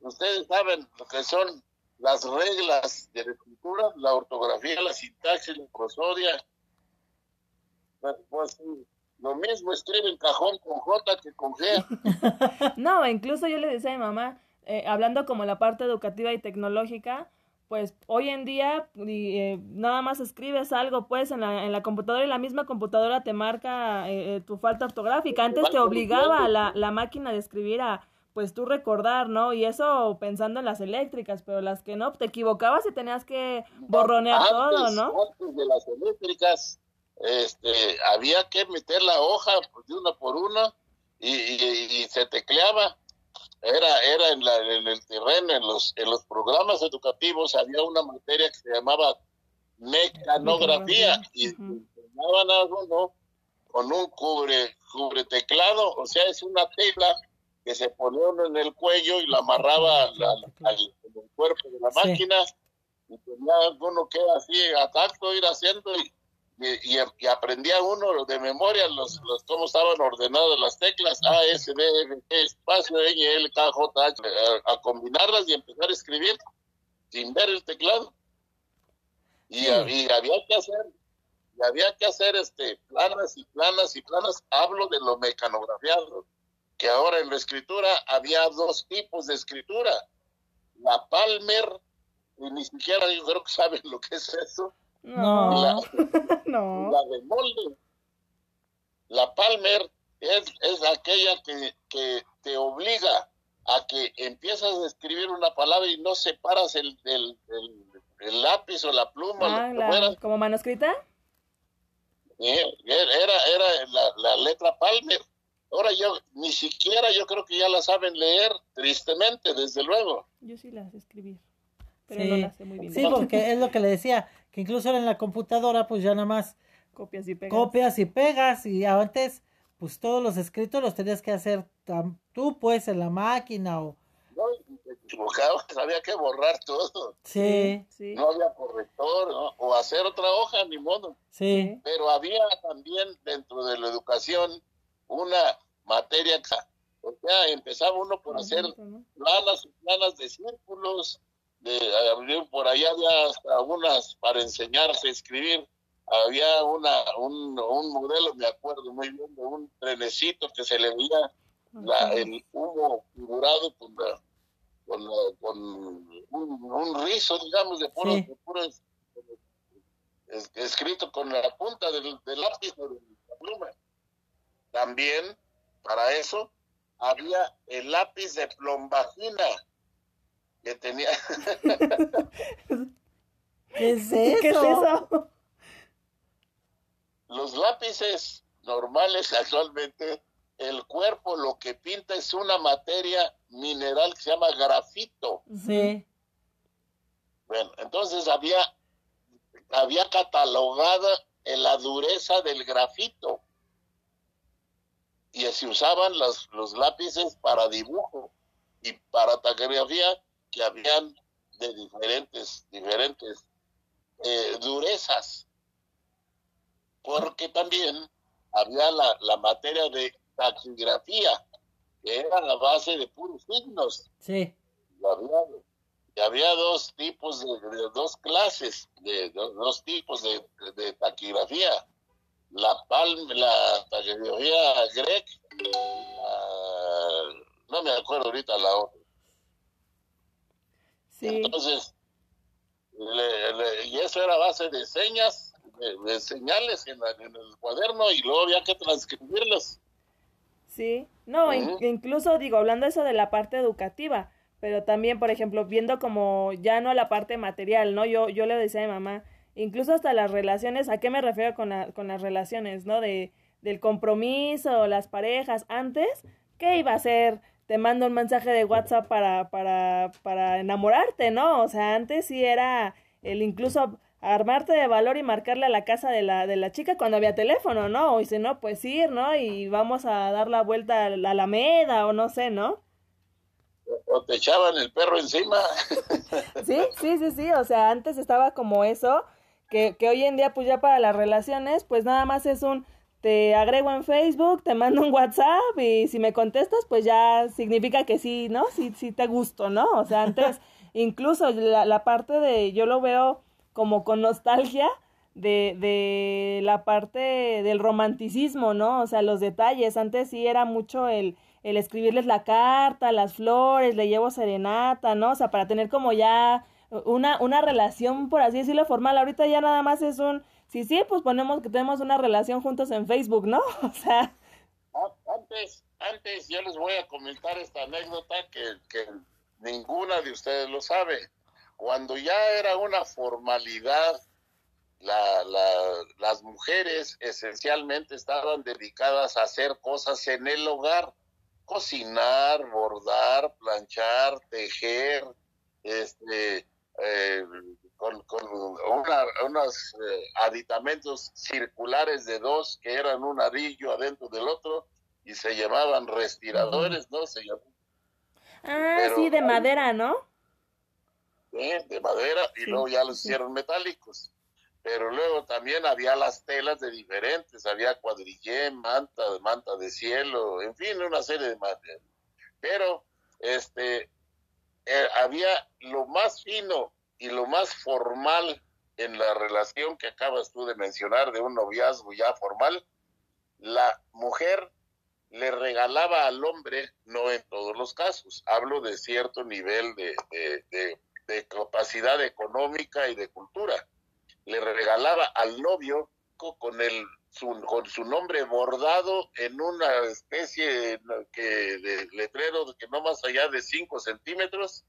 ustedes saben lo que son las reglas de la escritura, la ortografía, la sintaxis, la prosodia. Pues, pues lo mismo escriben cajón con J que con G. no, incluso yo le decía a mi mamá, eh, hablando como la parte educativa y tecnológica, pues hoy en día eh, nada más escribes algo pues en la, en la computadora y la misma computadora te marca eh, eh, tu falta ortográfica. Antes te obligaba la, la máquina de escribir a pues tú recordar, ¿no? Y eso pensando en las eléctricas, pero las que no, te equivocabas y tenías que borronear todo, ¿no? Antes de las eléctricas, este, había que meter la hoja de una por una y, y se tecleaba era, era en, la, en el terreno, en los, en los programas educativos había una materia que se llamaba mecanografía y enseñaban a uno con un cubre, cubre teclado, o sea, es una tela que se ponía uno en el cuello y la amarraba al, al, cuerpo de la máquina y tenía uno que así a tacto ir haciendo y y, y, aprendía uno de memoria los, los cómo estaban ordenadas las teclas A, S, D, F, espacio, N, L, K, J, H, a, combinarlas y empezar a escribir sin ver el teclado. Y, había que hacer, y había que hacer este planas y planas y planas. Hablo de lo mecanografiado, que ahora en la escritura había dos tipos de escritura. La Palmer, y ni siquiera yo creo que saben lo que es eso no. La, no. La de molde. La Palmer es, es aquella que, que te obliga a que empiezas a escribir una palabra y no separas el, el, el, lápiz o la pluma. Ah, ¿Como manuscrita? Era, era la, la, letra Palmer. Ahora yo, ni siquiera yo creo que ya la saben leer, tristemente, desde luego. Yo sí las escribir, pero no las sé muy bien. Sí, porque es lo que le decía, que incluso en la computadora pues ya nada más copias y pegas. Copias y pegas y antes pues todos los escritos los tenías que hacer tú pues en la máquina o... No, equivocado, había que borrar todo. Sí. sí. No había corrector o hacer otra hoja, ni modo. Sí. Pero había también dentro de la educación una materia o sea, empezaba uno por hacer planas y planas de círculos, de por allá había hasta unas para enseñarse a escribir. Había una, un, modelo, me acuerdo muy bien, de un trenecito que se le veía la, el humo figurado con, con, un, rizo, digamos, de puro, escrito con la punta del, del lápiz de la pluma. También, para eso, había el lápiz de plombagina que tenía. ¿Qué es eso? Los lápices normales actualmente, el cuerpo lo que pinta es una materia mineral que se llama grafito. Sí. Bueno, entonces había, había catalogada la dureza del grafito. Y se usaban los, los lápices para dibujo y para taquigrafía que habían de diferentes, diferentes eh, durezas, porque también había la, la materia de taquigrafía, que era la base de puros signos. Sí. Y había, y había dos tipos de, dos clases, de, dos tipos de, de taquigrafía. La palm, la taquigrafía grec, no me acuerdo ahorita la otra entonces, y eso era base de señas, de, señales en, el cuaderno y luego había que transcribirlas. Sí, no, incluso digo, hablando eso de la parte educativa, pero también, por ejemplo, viendo como ya no la parte material, ¿no? Yo, yo le decía a mi mamá, incluso hasta las relaciones, ¿a qué me refiero con, con las relaciones, ¿no? De, del compromiso, las parejas, antes, ¿qué iba a ser? te mando un mensaje de WhatsApp para, para, para enamorarte, ¿no? O sea, antes sí era el incluso armarte de valor y marcarle a la casa de la, de la chica cuando había teléfono, ¿no? O si no, pues ir, ¿no? Y vamos a dar la vuelta a la Alameda o no sé, ¿no? O te echaban el perro encima. Sí, sí, sí, sí, o sea, antes estaba como eso, que, que hoy en día pues ya para las relaciones, pues nada más es un te agrego en Facebook, te mando un WhatsApp y si me contestas, pues ya significa que sí, ¿no? Sí, sí te gusto, ¿no? O sea, antes, incluso la, la parte de, yo lo veo como con nostalgia de, de la parte del romanticismo, ¿no? O sea, los detalles. Antes sí era mucho el, el escribirles la carta, las flores, le llevo serenata, ¿no? O sea, para tener como ya una, una relación, por así decirlo, formal. Ahorita ya nada más es un Sí, sí, pues ponemos que tenemos una relación juntos en Facebook, ¿no? O sea. Antes, antes yo les voy a comentar esta anécdota que, que ninguna de ustedes lo sabe. Cuando ya era una formalidad, la, la, las mujeres esencialmente estaban dedicadas a hacer cosas en el hogar, cocinar, bordar, planchar, tejer, este, eh, con, con unos eh, aditamentos circulares de dos que eran un arillo adentro del otro y se llamaban respiradores, ¿no? Se Ah, sí, de madera, ¿no? Sí, de madera y luego ya los hicieron metálicos. pero luego también había las telas de diferentes, había cuadrillé, manta, manta de cielo, en fin, una serie de materias. Pero este eh, había lo más fino y lo más formal en la relación que acabas tú de mencionar de un noviazgo ya formal, la mujer le regalaba al hombre, no en todos los casos, hablo de cierto nivel de, de capacidad económica y de cultura, le regalaba al novio con el su, con su nombre bordado en una especie que, de letrero que no más allá de 5 centímetros,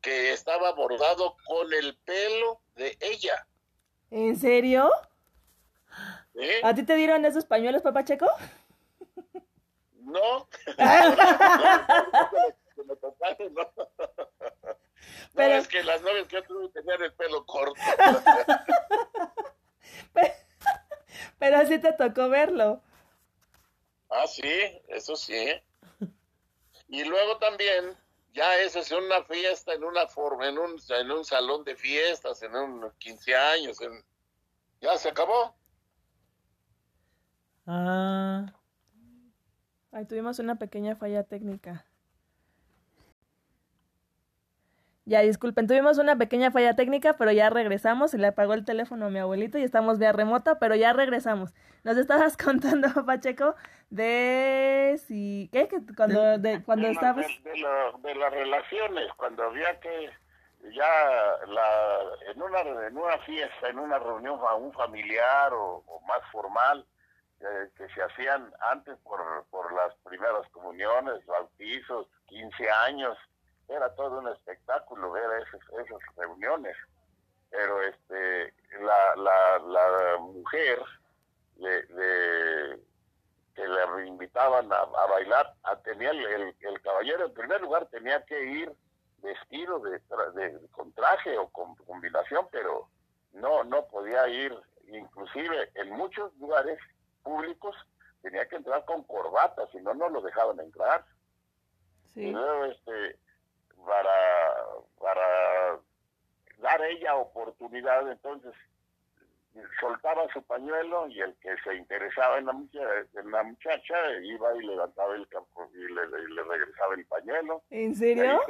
que estaba bordado con el pelo de ella. ¿En serio? ¿A ti te dieron esos pañuelos, papá Checo? No. Pero... es que las novias que yo tuve tenían el pelo corto. pero, te tocó verlo. Ah, sí, eso sí. Y luego también, ya eso es una fiesta, en una forma, en un, en un salón de fiestas, en un 15 años, en... ya se acabó. Ah. Ahí tuvimos una pequeña falla técnica. Ya, disculpen, tuvimos una pequeña falla técnica, pero ya regresamos. Se le apagó el teléfono a mi abuelito y estamos vía remota, pero ya regresamos. Nos estabas contando, Pacheco, de si. ¿Qué? Cuando, de, cuando de, estabas. De, las relaciones, cuando había que. Ya la, en, una, en una fiesta, en una reunión a un familiar o, más formal, eh, que se hacían antes por, por las primeras comuniones, bautizos, 15 años era todo un espectáculo ver esas, esas reuniones. Pero este la, la, la mujer le, que le invitaban a, bailar, a, tenía el, el, caballero en primer lugar tenía que ir vestido de, con traje o con combinación, pero no no podía ir, inclusive en muchos lugares públicos tenía que entrar con corbata, si no no lo dejaban entrar. Sí. este para, para dar ella oportunidad, entonces soltaba su pañuelo y el que se interesaba en la muchacha, en la muchacha iba y levantaba el campo y le, le, regresaba el pañuelo. ¿En serio?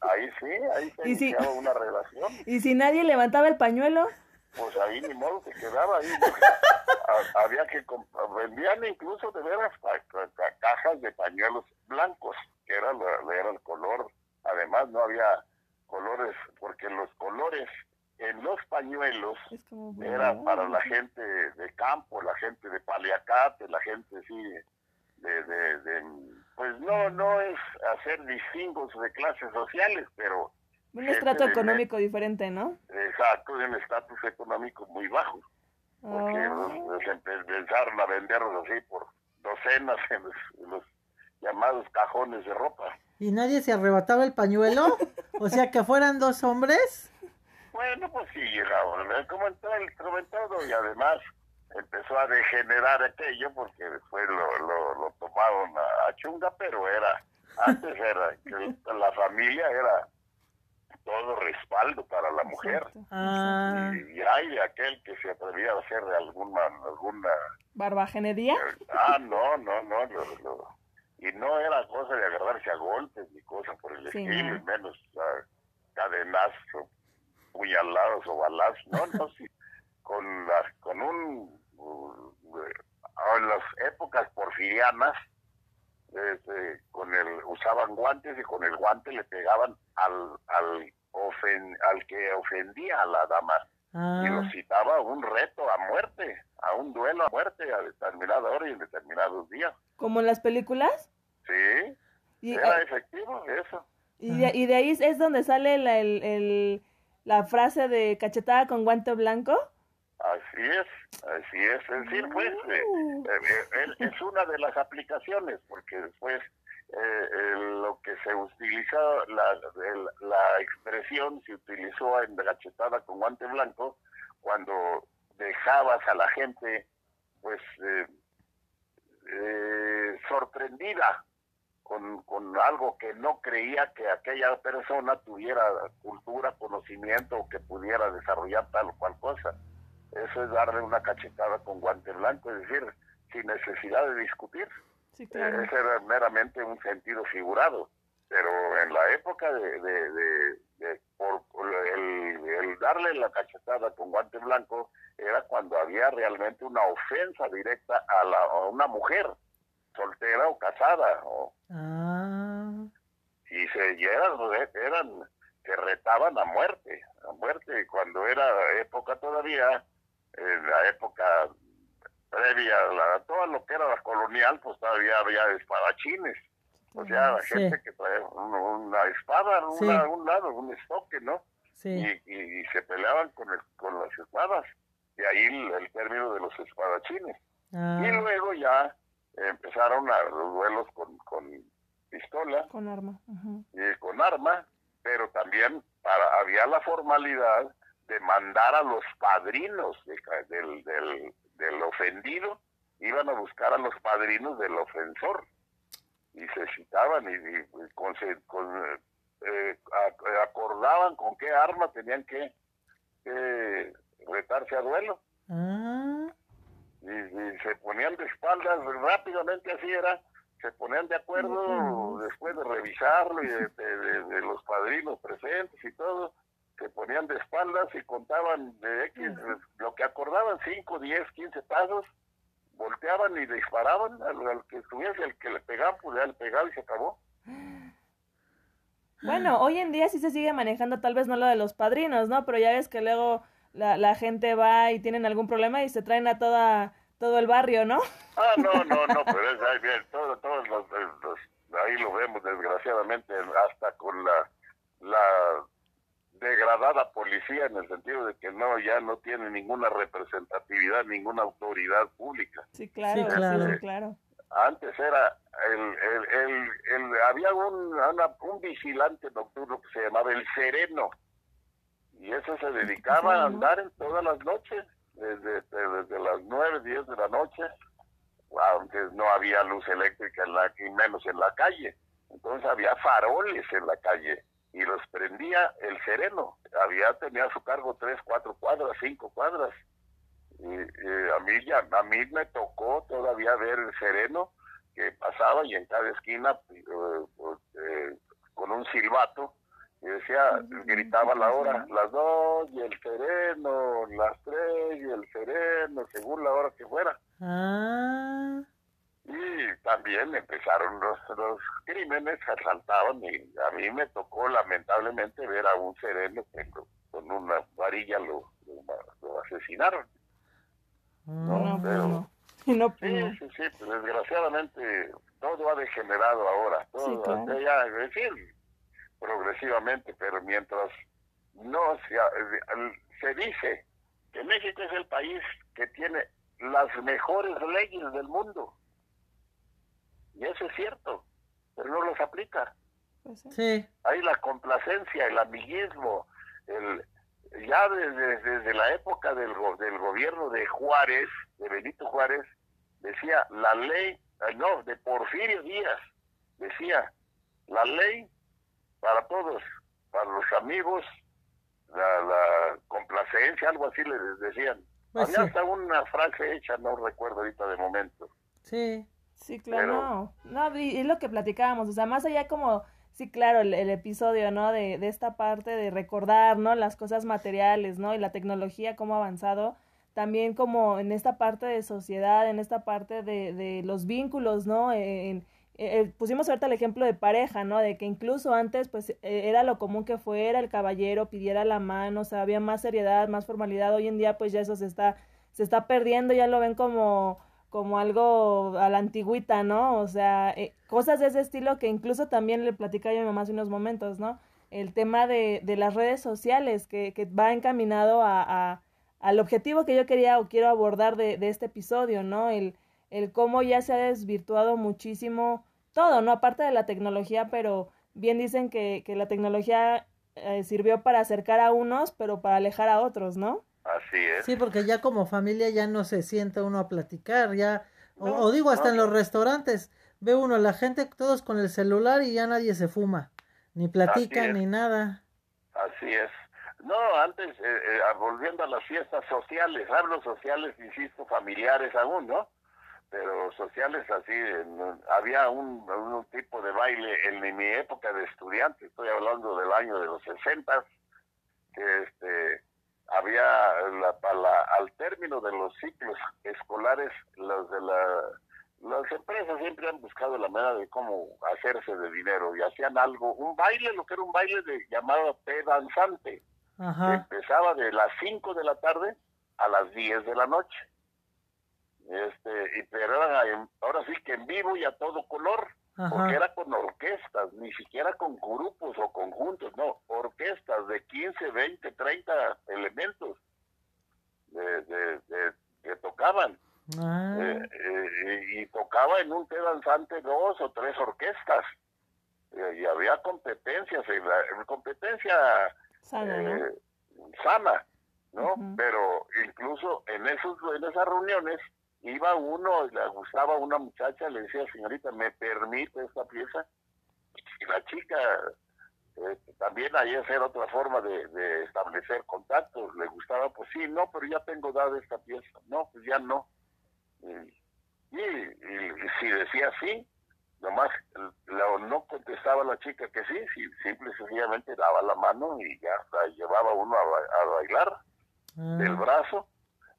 Ahí, sí, ahí se iniciaba una relación. ¿Y si nadie levantaba el pañuelo? Pues ahí ni modo que quedaba ahí. había que vendían incluso de veras cajas de pañuelos blancos, que era, era el color Además no había colores, porque los colores en los pañuelos eran para la gente de campo, la gente de paliacate, la gente sí, de, de, pues no, no es hacer distingos de clases sociales, pero... Un estrato económico diferente, ¿no? Exacto, un estatus económico muy bajo. Porque oh. empezaron a venderlos así por docenas en los llamados cajones de ropa. ¿Y nadie se arrebataba el pañuelo? o sea, que fueran dos hombres. Bueno, pues sí, Raúl, como en todo, todo, y además empezó a degenerar aquello porque después lo, lo, lo tomaron a, chunga, pero era, antes era, que la familia era todo respaldo para la mujer. Ah. Y, hay de aquel que se atrevía a hacer alguna... alguna ¿Barbagenería? ah, no, no, no, lo, y no era cosa de agarrarse a golpes ni cosa por el estilo, y menos uh, cadenazos, puñalados o balazos, no, no, sí, con, las, con un, uh, en las épocas porfirianas, este, con el, usaban guantes y con el guante le pegaban al, al, ofen, al que ofendía a la dama. Y lo ah. citaba a un reto a muerte, a un duelo a muerte a determinada hora y en determinados días. ¿Como en las películas? Sí, y, era eh, efectivo eso. Y de, y de, ahí es donde sale la, el, el, la frase de cachetada con guante blanco. Así es, así es. Es decir, pues, eh, uh. eh, es una de las aplicaciones, porque después lo que se utilizó, la, la expresión se utilizó en cachetada con guante blanco cuando dejabas a la gente, pues, sorprendida con, con algo que no creía que aquella persona tuviera cultura, conocimiento o que pudiera desarrollar tal o cual cosa. eso es darle una cachetada con guante blanco, es decir, sin necesidad de discutir. Sí, claro. Eh, ese era meramente un sentido figurado. Pero en la época de, de, de, de por, por el, darle la cachetada con guante blanco era cuando había realmente una ofensa directa a, la, a una mujer soltera o casada o Ah, y se y eran, eran se retaban a muerte a muerte. Cuando era época todavía en la época previa a la- todo lo que era la colonial pues todavía había espadachines. O sea la Sí. gente que traía un- una espada Sí. una, un lado un estoque no sí. y, y- y se peleaban con el- con las espadas de ahí el, el término de los espadachines y Ah, luego ya empezaron a los duelos con, con pistola Con arma. y con arma, pero también para, había la formalidad de mandar a los padrinos de ca- del, del, del ofendido, iban a buscar a los padrinos del ofensor y se citaban y, y- y con- se- con, eh, a- acordaban con qué arma tenían que, que retarse a duelo. Ah, y, y se ponían de espaldas rápidamente así era se ponían de acuerdo después de revisarlo y de, de- de- de los padrinos presentes y todo se ponían de espaldas y contaban de X lo que acordaban 5, 10, 15 pasos volteaban y disparaban al, al que estuviese el que le pegaban pues ya le pegaba y se acabó Bueno, hoy en día sí se sigue manejando tal vez no lo de los padrinos, ¿no? Pero ya ves que luego la, la gente va y tienen algún problema y se traen a toda todo el barrio, ¿no? Ah, no, no, no, pero es, ahí bien, todo, todos los, los- ahí lo vemos desgraciadamente, hasta con la, la degradada policía en el sentido de que no, ya no tiene ninguna representatividad, ninguna autoridad pública. Sí, claro, Sí, claro. sí, claro. Antes era, el, el, el, el- había un, una- un vigilante nocturno que se llamaba el Sereno, y ese se dedicaba a andar en todas las noches, desde, desde las nueve, diez de la noche, aunque no había luz eléctrica en la, y menos en la calle. Entonces había faroles en la calle y los prendía el sereno. Había, tenía a su cargo tres, cuatro cuadras, cinco cuadras. Y a mí ya, a mí me tocó todavía ver el sereno que pasaba y en cada esquina eh, eh, con un silbato y decía, gritaba la hora, las dos y el sereno, las tres y el sereno, según la hora que fuera. ah, Y también empezaron los, los crímenes, asaltaban y a mí me tocó lamentablemente ver a un sereno que con una varilla lo, lo, lo asesinaron. No, ah, pues pero- no. Y no, Sí, no. sí, sí, desgraciadamente todo ha degenerado ahora, todo, Sí, claro. ya, es decir, progresivamente, pero mientras no se, se dice que México es el país que tiene las mejores leyes del mundo, y eso es cierto, pero no los aplica. Pues sí, Hay la complacencia, el amiguismo, el ya desde, desde la época del, go- del gobierno de Juárez, de Benito Juárez, decía la ley, eh, no, de Porfirio Díaz, decía la ley para todos, para los amigos, la, la complacencia, algo así les decían. Pues Había sí. hasta una frase hecha, no recuerdo ahorita de momento. sí, Sí, claro. Pero- No, y es lo que platicábamos, o sea, más allá como, sí, claro, el, episodio, ¿no? De, de esta parte de recordar, ¿no? Las cosas materiales, ¿no? Y la tecnología, cómo ha avanzado. También como en esta parte de sociedad, en esta parte de, de los vínculos, ¿no? En, eh, pusimos ahorita el ejemplo de pareja, ¿no? De que incluso antes, pues, eh, era lo común que fuera el caballero pidiera la mano, o sea, había más seriedad, más formalidad. Hoy en día, pues, ya eso se está, se está perdiendo, ya lo ven como como algo a la antigüita, ¿no? O sea, eh, cosas de ese estilo que incluso también le platicaba yo a mi mamá hace unos momentos, ¿no? El tema de, de las redes sociales que, que va encaminado a, a- al objetivo que yo quería o quiero abordar de, de este episodio, ¿no? El, el cómo ya se ha desvirtuado muchísimo todo, ¿no? Aparte de la tecnología, pero bien dicen que, que la tecnología eh, sirvió para acercar a unos, pero para alejar a otros, ¿no? Así es. sí, porque ya como familia ya no se sienta uno a platicar, ya, o, No, o digo hasta no, en los restaurantes, ve uno la gente todos con el celular y ya nadie se fuma, ni platican es. ni nada. Así es. No, antes, eh, eh, volviendo a las fiestas sociales, hablo sociales, insisto, familiares aún, ¿no? Pero sociales así, había un, un, tipo de baile en mi época de estudiante, estoy hablando del año de los 60, que este, había, la, al término de los ciclos escolares, los de la las empresas siempre han buscado la manera de cómo hacerse de dinero y hacían algo, un baile, lo que era un baile de llamado P danzante, empezaba de las 5 de la tarde a las 10 de la noche. Este, y pero ahora sí que en vivo y a todo color, porque era con orquestas, ni siquiera con grupos o conjuntos, no, orquestas de 15, 20, 30 elementos de, que tocaban. Ah. Eh, eh, y tocaba en un té danzante dos o tres orquestas. Eh, y había competencias, competencia sana, ¿no? Pero incluso en, esos, en esas reuniones iba uno, le gustaba una muchacha, le decía, señorita, ¿me permite esta pieza? Y la chica también ahí hacer otra forma de, establecer contactos, le gustaba, pues sí, no, pero ya tengo dada esta pieza, no, pues ya no. Y, si decía sí, nomás no contestaba la chica que sí, si, simple y sencillamente daba la mano y ya la llevaba uno a, bailar ah. del brazo,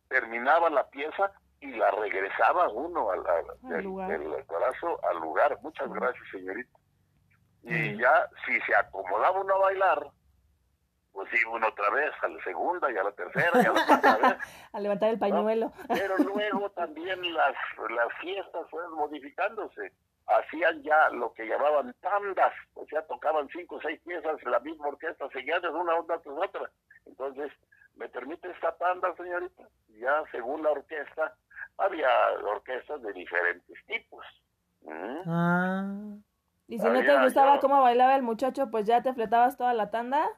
terminaba la pieza y la regresaba uno al, del, brazo al lugar. Muchas gracias, señorita. Y ya, si se acomodaba uno a bailar, pues sí, uno otra vez, a la segunda y a la tercera y a la cuarta vez. a levantar el pañuelo. Pero luego también las, las fiestas fueron modificándose. Hacían ya lo que llamaban tandas, o sea, tocaban cinco o seis piezas en la misma orquesta, seguían de una onda tras otra. Entonces, ¿me permite esta tanda, señorita? Ya según la orquesta, había orquestas de diferentes tipos. ¿Mm? Ah. Y si no te gustaba cómo bailaba el muchacho, pues ya te fletabas toda la tanda.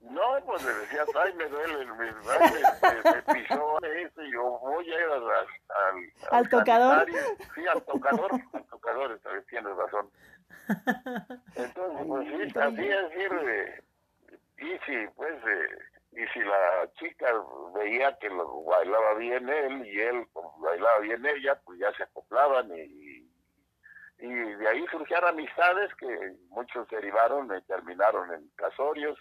No, pues le decía, ay, me duele, me, me, me, me pisó y yo voy a ir al, al, al, tocador. Sí, al tocador, al tocador, esta vez tienes razón. Entonces, pues sí, así es decir, y si, pues, eh, y si la chica veía que lo bailaba bien él y él bailaba bien ella, pues ya se acoplaban y, y de ahí surgían amistades que muchos derivaron y terminaron en casorios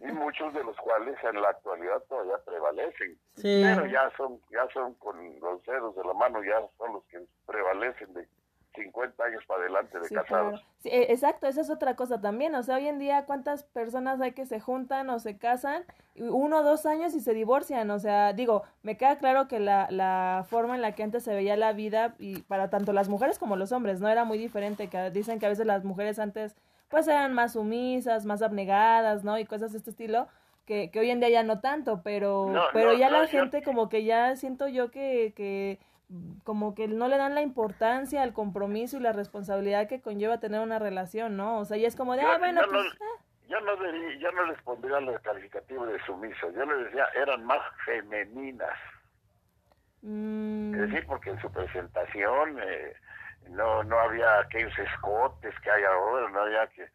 y muchos de los cuales en la actualidad todavía prevalecen. Pero ya son, ya son con los dedos de la mano, ya son los que prevalecen de 50 años para adelante de casados. Sí, e, exacto, esa es otra cosa también. O sea, hoy en día, ¿cuántas personas hay que se juntan o se casan? Uno o dos años y se divorcian. O sea, digo, me queda claro que la, la forma en la que antes se veía la vida, y para tanto las mujeres como los hombres, no era muy diferente. Que dicen que a veces las mujeres antes pues eran más sumisas, más abnegadas, ¿no? Y cosas de este estilo, que, que hoy en día ya no tanto, pero, pero ya la gente como que ya siento yo que, que como que no le dan la importancia al compromiso y la responsabilidad que conlleva tener una relación, ¿no? O sea, ya es como de, ah, bueno, pues... No, yo no, yo no les pondría el calificativo de sumiso, yo les decía, eran más femeninas. Mm. Es decir, porque en su presentación... Eh, no no había aquellos escotes que hay ahora, no había que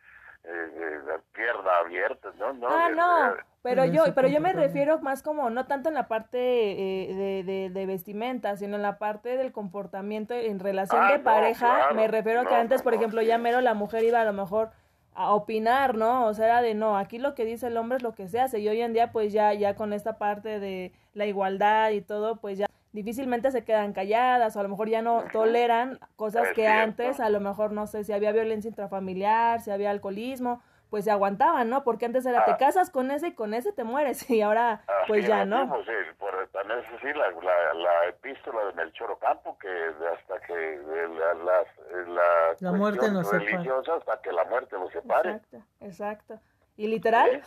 eh, la pierna abierta, ¿no? no ah, no, pero yo, pero yo me refiero más como, no tanto en la parte eh, de, de, vestimenta, sino en la parte del comportamiento en relación ah, de pareja, me refiero a que antes, por ejemplo, ya mero la mujer iba a lo mejor a opinar, ¿no? O sea, era de no, aquí lo que dice el hombre es lo que se hace, y hoy en día, pues ya, ya con esta parte de la igualdad y todo, pues ya difícilmente se quedan calladas o a lo mejor ya no toleran cosas que antes, a lo mejor no sé si había violencia intrafamiliar, si había alcoholismo, pues se aguantaban, ¿no? Porque antes era te ah. casas con ese y con ese te mueres y ahora pues ya no. Sí, por sí, la, la, la, epístola de Melchor Ocampo, que hasta que la, la, la muerte nos religiosa, hasta que la muerte nos separe. Exacto, exacto. Y literal,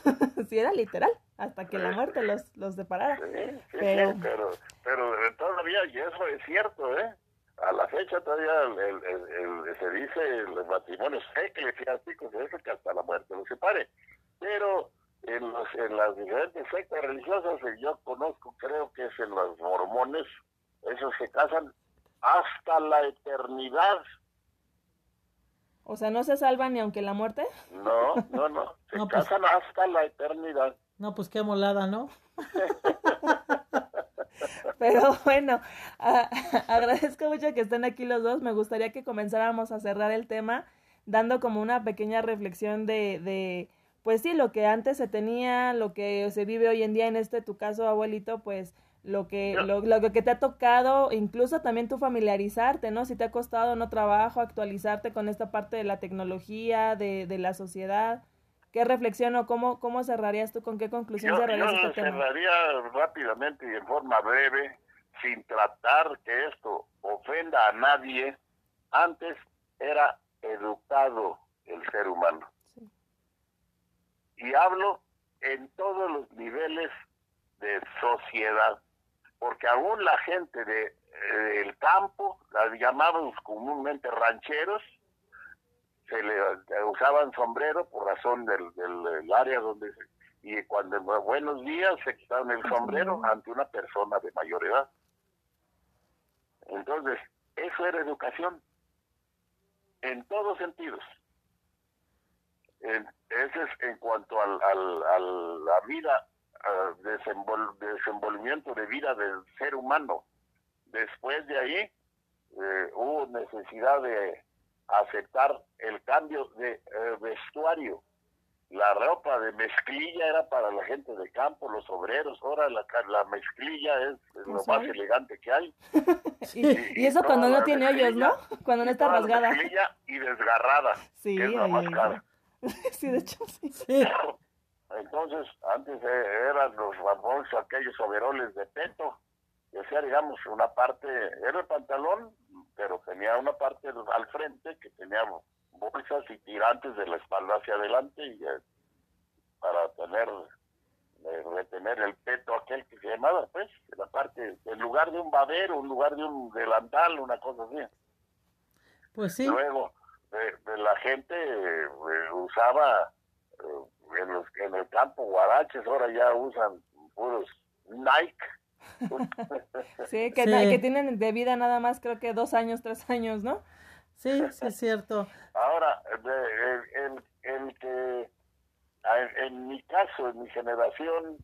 sí era literal, hasta que la muerte los, los separara. Sí, sí, pero... pero... pero todavía, y eso es cierto, ¿eh? A la fecha todavía el, el, se dice el matrimonio eclesiásticos, eso que hasta la muerte los separe. Pero en, los, en las diferentes sectas religiosas, yo conozco, creo que es en los mormones, esos se casan hasta la eternidad. O sea, ¿no se salvan ni aunque la muerte? No, no, no. Se pues casan hasta la eternidad. No, pues qué molada, ¿no? Pero bueno, agradezco mucho que estén aquí los dos. Me gustaría que comenzáramos a cerrar el tema dando como una pequeña reflexión de, de, pues sí, lo que antes se tenía, lo que se vive hoy en día, en este tu caso, abuelito, pues lo que, lo, lo, que te ha tocado, incluso también tú familiarizarte, ¿no? Si te ha costado no trabajo, actualizarte con esta parte de la tecnología, de, de la sociedad. ¿Qué reflexión o cómo, cómo cerrarías tú, con qué conclusión cerrarías yo este cerraría rápidamente y en forma breve, sin tratar que esto ofenda a nadie. Antes era educado el ser humano. Y hablo en todos los niveles de sociedad, porque aún la gente de, del campo, las llamábamos comúnmente rancheros, se le usaban sombrero por razón del, del, área donde y cuando buenos días se quitaban el sombrero ante una persona de mayor edad. Entonces, eso era educación en todos sentidos. ese es en cuanto al, al, a la vida, desenvolvimiento de vida del ser humano. Después de ahí eh, hubo necesidad de aceptar el cambio de eh, vestuario. La ropa de mezclilla era para la gente de campo, los obreros. Ahora la, la mezclilla es lo más elegante que hay. y, eso cuando no tiene hoyos, ¿no? Cuando no está rasgada. Mezclilla y desgarrada, sí, que es la más cara. sí, de hecho, sí. Entonces, antes eh, eran los famosos aquellos overoles de peto, sea, digamos, una parte, era el pantalón pero tenía una parte al frente que tenía bolsas y tirantes de la espalda hacia adelante y eh, para tener eh, retener el peto aquel que se llamaba pues la parte en lugar de un babero en lugar de un delantal una cosa así. Pues sí. Luego la gente eh, usaba en, los, en el campo guaraches ahora ya usan puros Nike sí, que, que tienen de vida nada más creo que dos años, tres años, ¿no? Sí, sí es cierto. Ahora, el, el, que en, mi caso, en mi generación,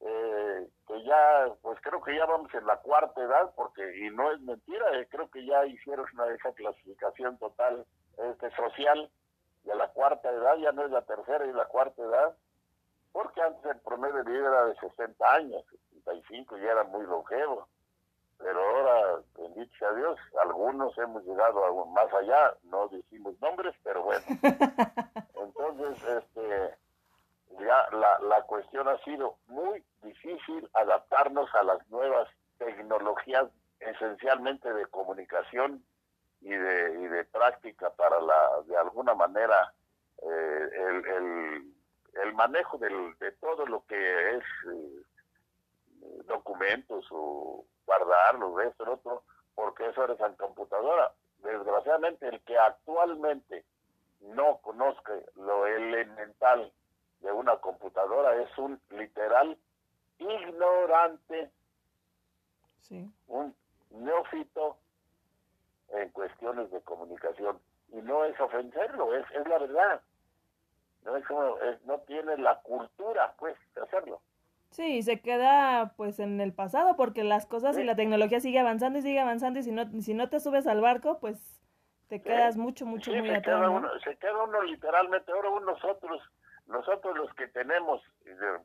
eh, que ya, pues creo que ya vamos en la cuarta edad, porque, y no es mentira, eh, creo que ya hicieron una esa clasificación total este social de la cuarta edad, ya no es la tercera y la cuarta edad, porque antes el promedio de vida era de 60 años, y ya era muy longevo. Pero ahora, bendito sea Dios, algunos hemos llegado a más allá, no decimos nombres, pero bueno. Entonces, este, ya la, la cuestión ha sido muy difícil adaptarnos a las nuevas tecnologías, esencialmente de comunicación y de, y de práctica para la, de alguna manera, eh, el, el, el, manejo del, de todo lo que es eh, documentos o guardarlos, esto, el otro, porque eso eres en computadora. Desgraciadamente, el que actualmente no conozca lo elemental de una computadora es un literal ignorante, un neófito en cuestiones de comunicación. Y no es ofenderlo, es, es la verdad. No, es como, no tiene la cultura, pues, de hacerlo. Sí, se queda pues en el pasado porque las cosas y la tecnología sigue avanzando y sigue avanzando y si no, si no te subes al barco, pues te quedas mucho, mucho, muy se Queda uno, se queda uno literalmente, ahora nosotros, nosotros los que tenemos,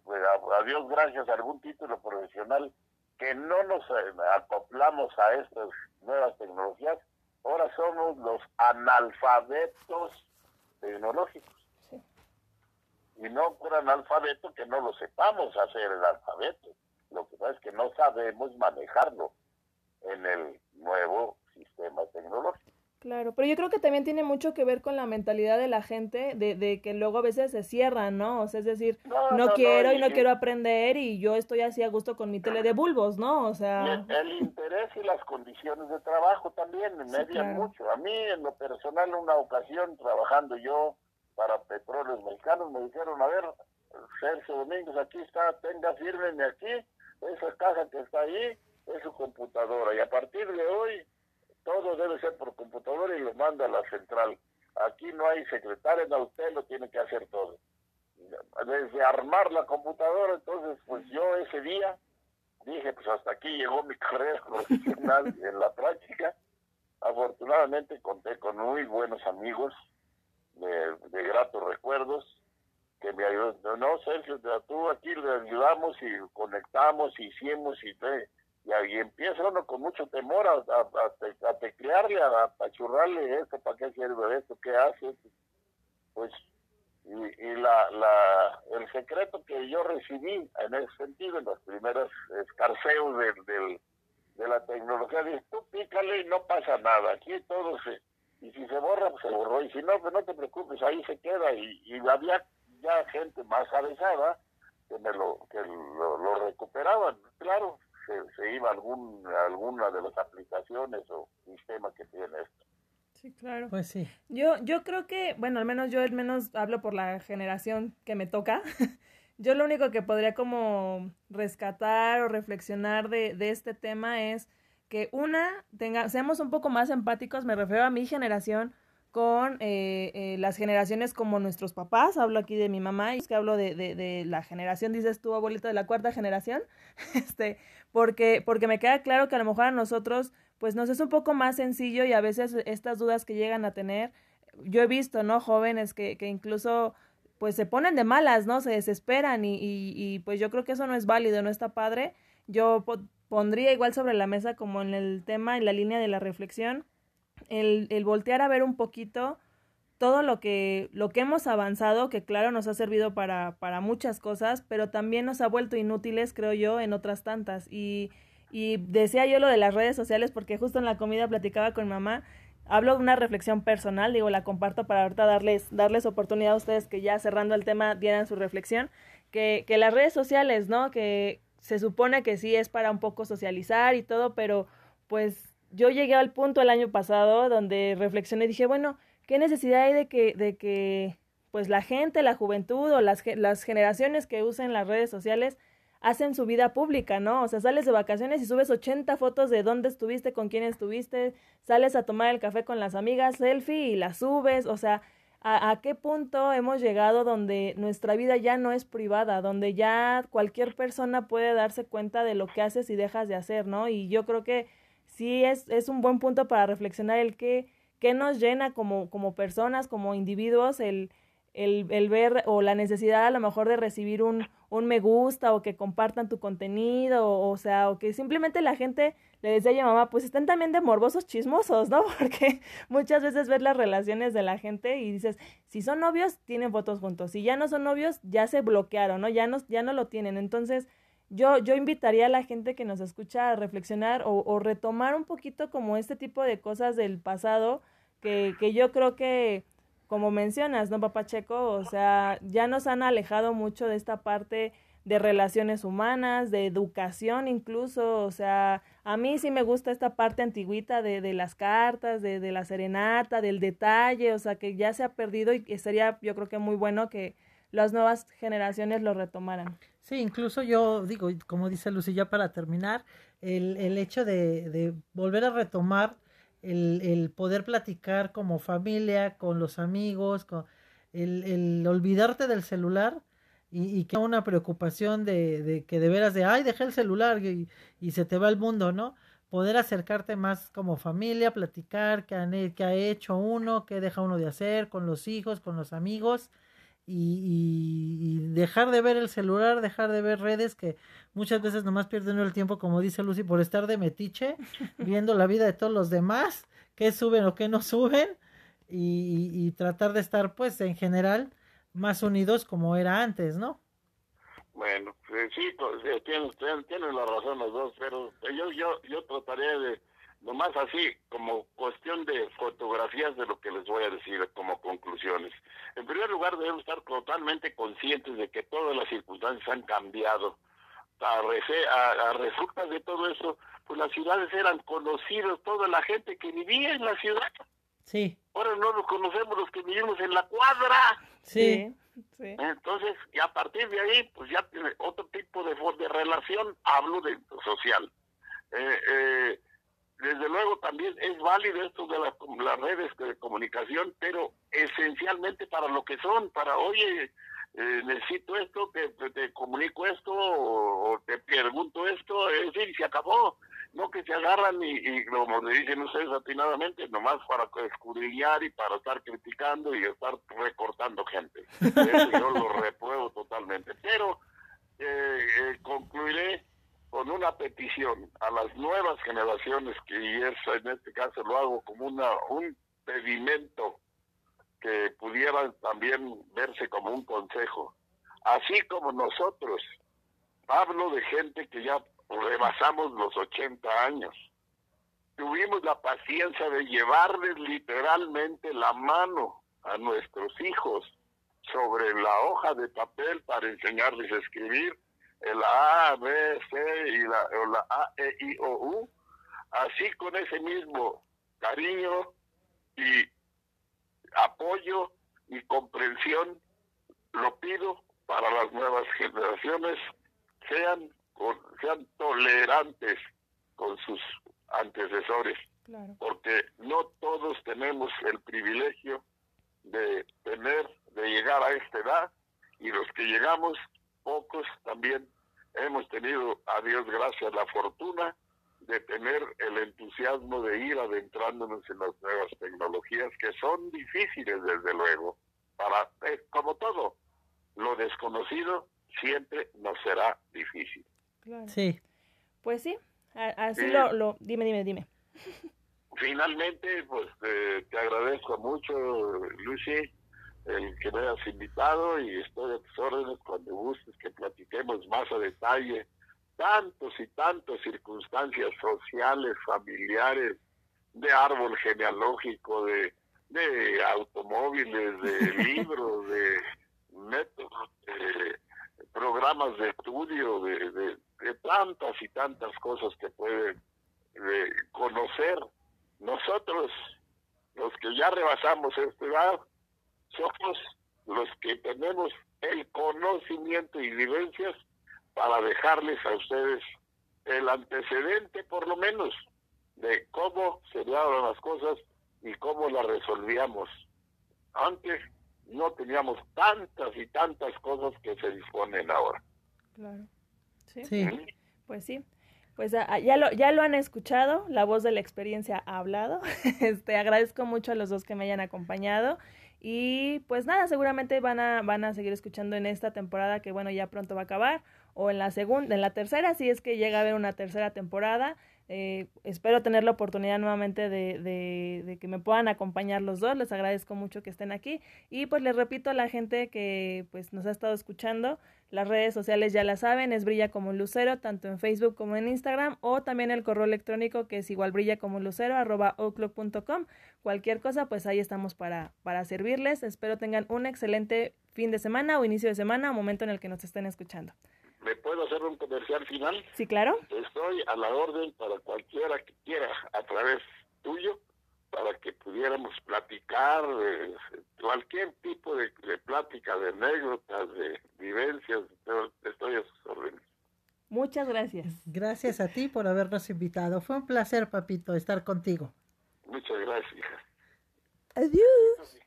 pues, a, Dios gracias, algún título profesional, que no nos eh, acoplamos a estas nuevas tecnologías, ahora somos los analfabetos tecnológicos y no por analfabeto que no lo sepamos hacer el alfabeto. Lo que pasa es que no sabemos manejarlo en el nuevo sistema tecnológico. Claro, pero yo creo que también tiene mucho que ver con la mentalidad de la gente, de, de que luego a veces se cierran, ¿no? O sea, es decir, no, quiero y no quiero aprender y yo estoy así a gusto con mi tele de bulbos, ¿no? O sea... El, interés y las condiciones de trabajo también me median mucho. A mí, en lo personal, una ocasión trabajando yo para petróleos mexicanos, me dijeron, a ver, Sergio Domínguez, aquí está, tenga, fírmeme aquí, esa caja que está ahí es su computadora, y a partir de hoy todo debe ser por computadora y lo manda a la central. Aquí no hay secretaria, no, usted lo tiene que hacer todo. desde armar la computadora, entonces pues yo ese día dije, pues hasta aquí llegó mi carrera profesional en la práctica. Afortunadamente conté con muy buenos amigos de gratos recuerdos que me ayudó. No, Sergio, tú aquí le ayudamos y conectamos, hicimos y, y ahí empieza uno con mucho temor a, a, a, teclearle, a apachurrarle esto, para qué sirve esto, qué hace. Pues, y, y la, la, el secreto que yo recibí en ese sentido, en los primeros escarceos del, del, de la tecnología, dice, tú pícale y no pasa nada, aquí todo se... Y si se borra, pues se borró. Y si no, pues no te preocupes, ahí se queda. Y, y había ya gente más avanzada que me lo que lo, recuperaban. Claro se, iba algún alguna de las aplicaciones o sistemas que tiene esto. Sí claro. Pues sí. Yo yo creo que bueno al menos yo al menos hablo por la generación que me toca. Yo lo único que podría como rescatar o reflexionar de, de este tema es que una tenga seamos un poco más empáticos me refiero a mi generación con eh, eh, las generaciones como nuestros papás, hablo aquí de mi mamá, y es que hablo de, de, la generación, dices tú, abuelita, de la cuarta generación, este, porque, porque me queda claro que a lo mejor a nosotros, pues nos es un poco más sencillo y a veces estas dudas que llegan a tener, yo he visto, ¿no? Jóvenes que, que incluso pues se ponen de malas, ¿no? Se desesperan y, y, y pues yo creo que eso no es válido, no está padre. Yo pondría igual sobre la mesa como en el tema, en la línea de la reflexión, el, el voltear a ver un poquito todo lo que, lo que hemos avanzado, que claro nos ha servido para, para muchas cosas, pero también nos ha vuelto inútiles, creo yo, en otras tantas. Y, y decía yo lo de las redes sociales porque justo en la comida platicaba con mamá, hablo de una reflexión personal, digo, la comparto para ahorita darles, darles oportunidad a ustedes que ya cerrando el tema dieran su reflexión, que, que las redes sociales, ¿no? Que se supone que sí es para un poco socializar y todo, pero pues yo llegué al punto el año pasado donde reflexioné y dije, bueno, ¿qué necesidad hay de que, de que pues la gente, la juventud o las, las generaciones que usen las redes sociales hacen su vida pública, ¿no? O sea, sales de vacaciones y subes 80 fotos de dónde estuviste, con quién estuviste, sales a tomar el café con las amigas, selfie y las subes, o sea, ¿a, a qué punto hemos llegado donde nuestra vida ya no es privada, donde ya cualquier persona puede darse cuenta de lo que haces y dejas de hacer, ¿no? Y yo creo que sí es, es un buen punto para reflexionar el qué, qué nos llena como, como personas, como individuos, el, el, el, ver o la necesidad a lo mejor de recibir un, un me gusta o que compartan tu contenido, o, o sea, o que simplemente la gente le decía a mi mamá, pues están también de morbosos chismosos, ¿no? Porque muchas veces ves las relaciones de la gente y dices, si son novios, tienen fotos juntos, si ya no son novios, ya se bloquearon, ¿no? Ya no, ya no lo tienen. Entonces, yo, yo invitaría a la gente que nos escucha a reflexionar o, o retomar un poquito como este tipo de cosas del pasado que, que yo creo que, como mencionas, ¿no, Papá Checo? O sea, ya nos han alejado mucho de esta parte de relaciones humanas, de educación incluso, o sea, a mí sí me gusta esta parte antigüita de, de las cartas, de, de la serenata, del detalle, o sea, que ya se ha perdido y que sería yo creo que muy bueno que las nuevas generaciones lo retomaran. Sí, incluso yo digo, como dice Lucía, para terminar, el, el hecho de, de volver a retomar el, el poder platicar como familia, con los amigos, con el, el olvidarte del celular y, y que una preocupación de, de que de veras de, ay, dejé el celular y, y se te va el mundo, ¿no? Poder acercarte más como familia, platicar qué, han, qué ha hecho uno, qué deja uno de hacer con los hijos, con los amigos y, y, dejar de ver el celular, dejar de ver redes que muchas veces nomás pierden el tiempo, como dice Lucy, por estar de metiche, viendo la vida de todos los demás, qué suben o qué no suben, y, y tratar de estar, pues, en general, más unidos como era antes, ¿no? Bueno, sí, tienes, tienes la razón los dos, pero yo, yo, yo trataría de nomás así, como cuestión de fotografías de lo que les voy a decir como conclusiones. En primer lugar, debemos estar totalmente conscientes de que todas las circunstancias han cambiado. A, a, a resultas de todo eso, pues las ciudades eran conocidas, toda la gente que vivía en la ciudad. Sí. Ahora no nos conocemos los que vivimos en la cuadra. Sí. sí. Entonces, y a partir de ahí, pues ya tiene otro tipo de, de relación, hablo de social. Eh, eh, desde luego también es válido esto de las, las redes de comunicación, pero esencialmente para lo que son, para, oye, eh, necesito esto, te, te, comunico esto o, te pregunto esto, es decir, se acabó. No que se agarran y, y como le dicen ustedes atinadamente, nomás para escudriñar y para estar criticando y estar recortando gente. Eso yo lo repruebo totalmente. Pero eh, eh, concluiré con una petición a las nuevas generaciones, que y es, en este caso lo hago como una un pedimento que pudieran también verse como un consejo. Así como nosotros, hablo de gente que ya rebasamos los 80 años, tuvimos la paciencia de llevarles literalmente la mano a nuestros hijos sobre la hoja de papel para enseñarles a escribir el A, B, C y la, la A, E, I, O, U, así con ese mismo cariño y apoyo y comprensión lo pido para las nuevas generaciones, sean, sean tolerantes con sus antecesores, porque no todos tenemos el privilegio de tener, de llegar a esta edad, y los que llegamos, pocos también hemos tenido, a Dios gracias, la fortuna de tener el entusiasmo de ir adentrándonos en las nuevas tecnologías que son difíciles desde luego para eh, como todo lo desconocido siempre nos será difícil. Sí. Pues sí así lo, lo dime dime dime. Finalmente pues eh, te agradezco mucho Lucy el que me hayas invitado y estoy a tus órdenes cuando gustes que platiquemos más a detalle tantos y tantas circunstancias sociales, familiares, de árbol genealógico, de, de automóviles, de libros, de métodos, de programas de estudio, de, de, tantas y tantas cosas que pueden conocer. Nosotros, los que ya rebasamos esta edad, somos los que tenemos el conocimiento y vivencias para dejarles a ustedes el antecedente, por lo menos, de cómo se daban las cosas y cómo las resolvíamos. Antes no teníamos tantas y tantas cosas que se disponen ahora. Claro. Sí. Pues sí. Pues ah, ya lo, ya lo han escuchado, la voz de la experiencia ha hablado. Este, agradezco mucho a los dos que me hayan acompañado. Y pues nada, seguramente van a, van a seguir escuchando en esta temporada que bueno, ya pronto va a acabar o en la segunda, en la tercera, si es que llega a haber una tercera temporada. Eh, espero tener la oportunidad nuevamente de, de, de, que me puedan acompañar los dos. Les agradezco mucho que estén aquí. Y pues les repito a la gente que pues nos ha estado escuchando, las redes sociales ya la saben, es Brilla como un Lucero, tanto en Facebook como en Instagram, o también el correo electrónico que es igual brilla como un Lucero, arroba outlook.com. Cualquier cosa, pues ahí estamos para, para servirles. Espero tengan un excelente fin de semana o inicio de semana o momento en el que nos estén escuchando. ¿Me puedo hacer un comercial final? Sí, claro. Estoy a la orden para cualquiera que quiera a través tuyo para que pudiéramos platicar eh, cualquier tipo de, plática, de anécdotas, de vivencias, estoy a sus órdenes. Muchas gracias. Gracias a ti por habernos invitado. Fue un placer, papito, estar contigo. Muchas gracias. Adiós.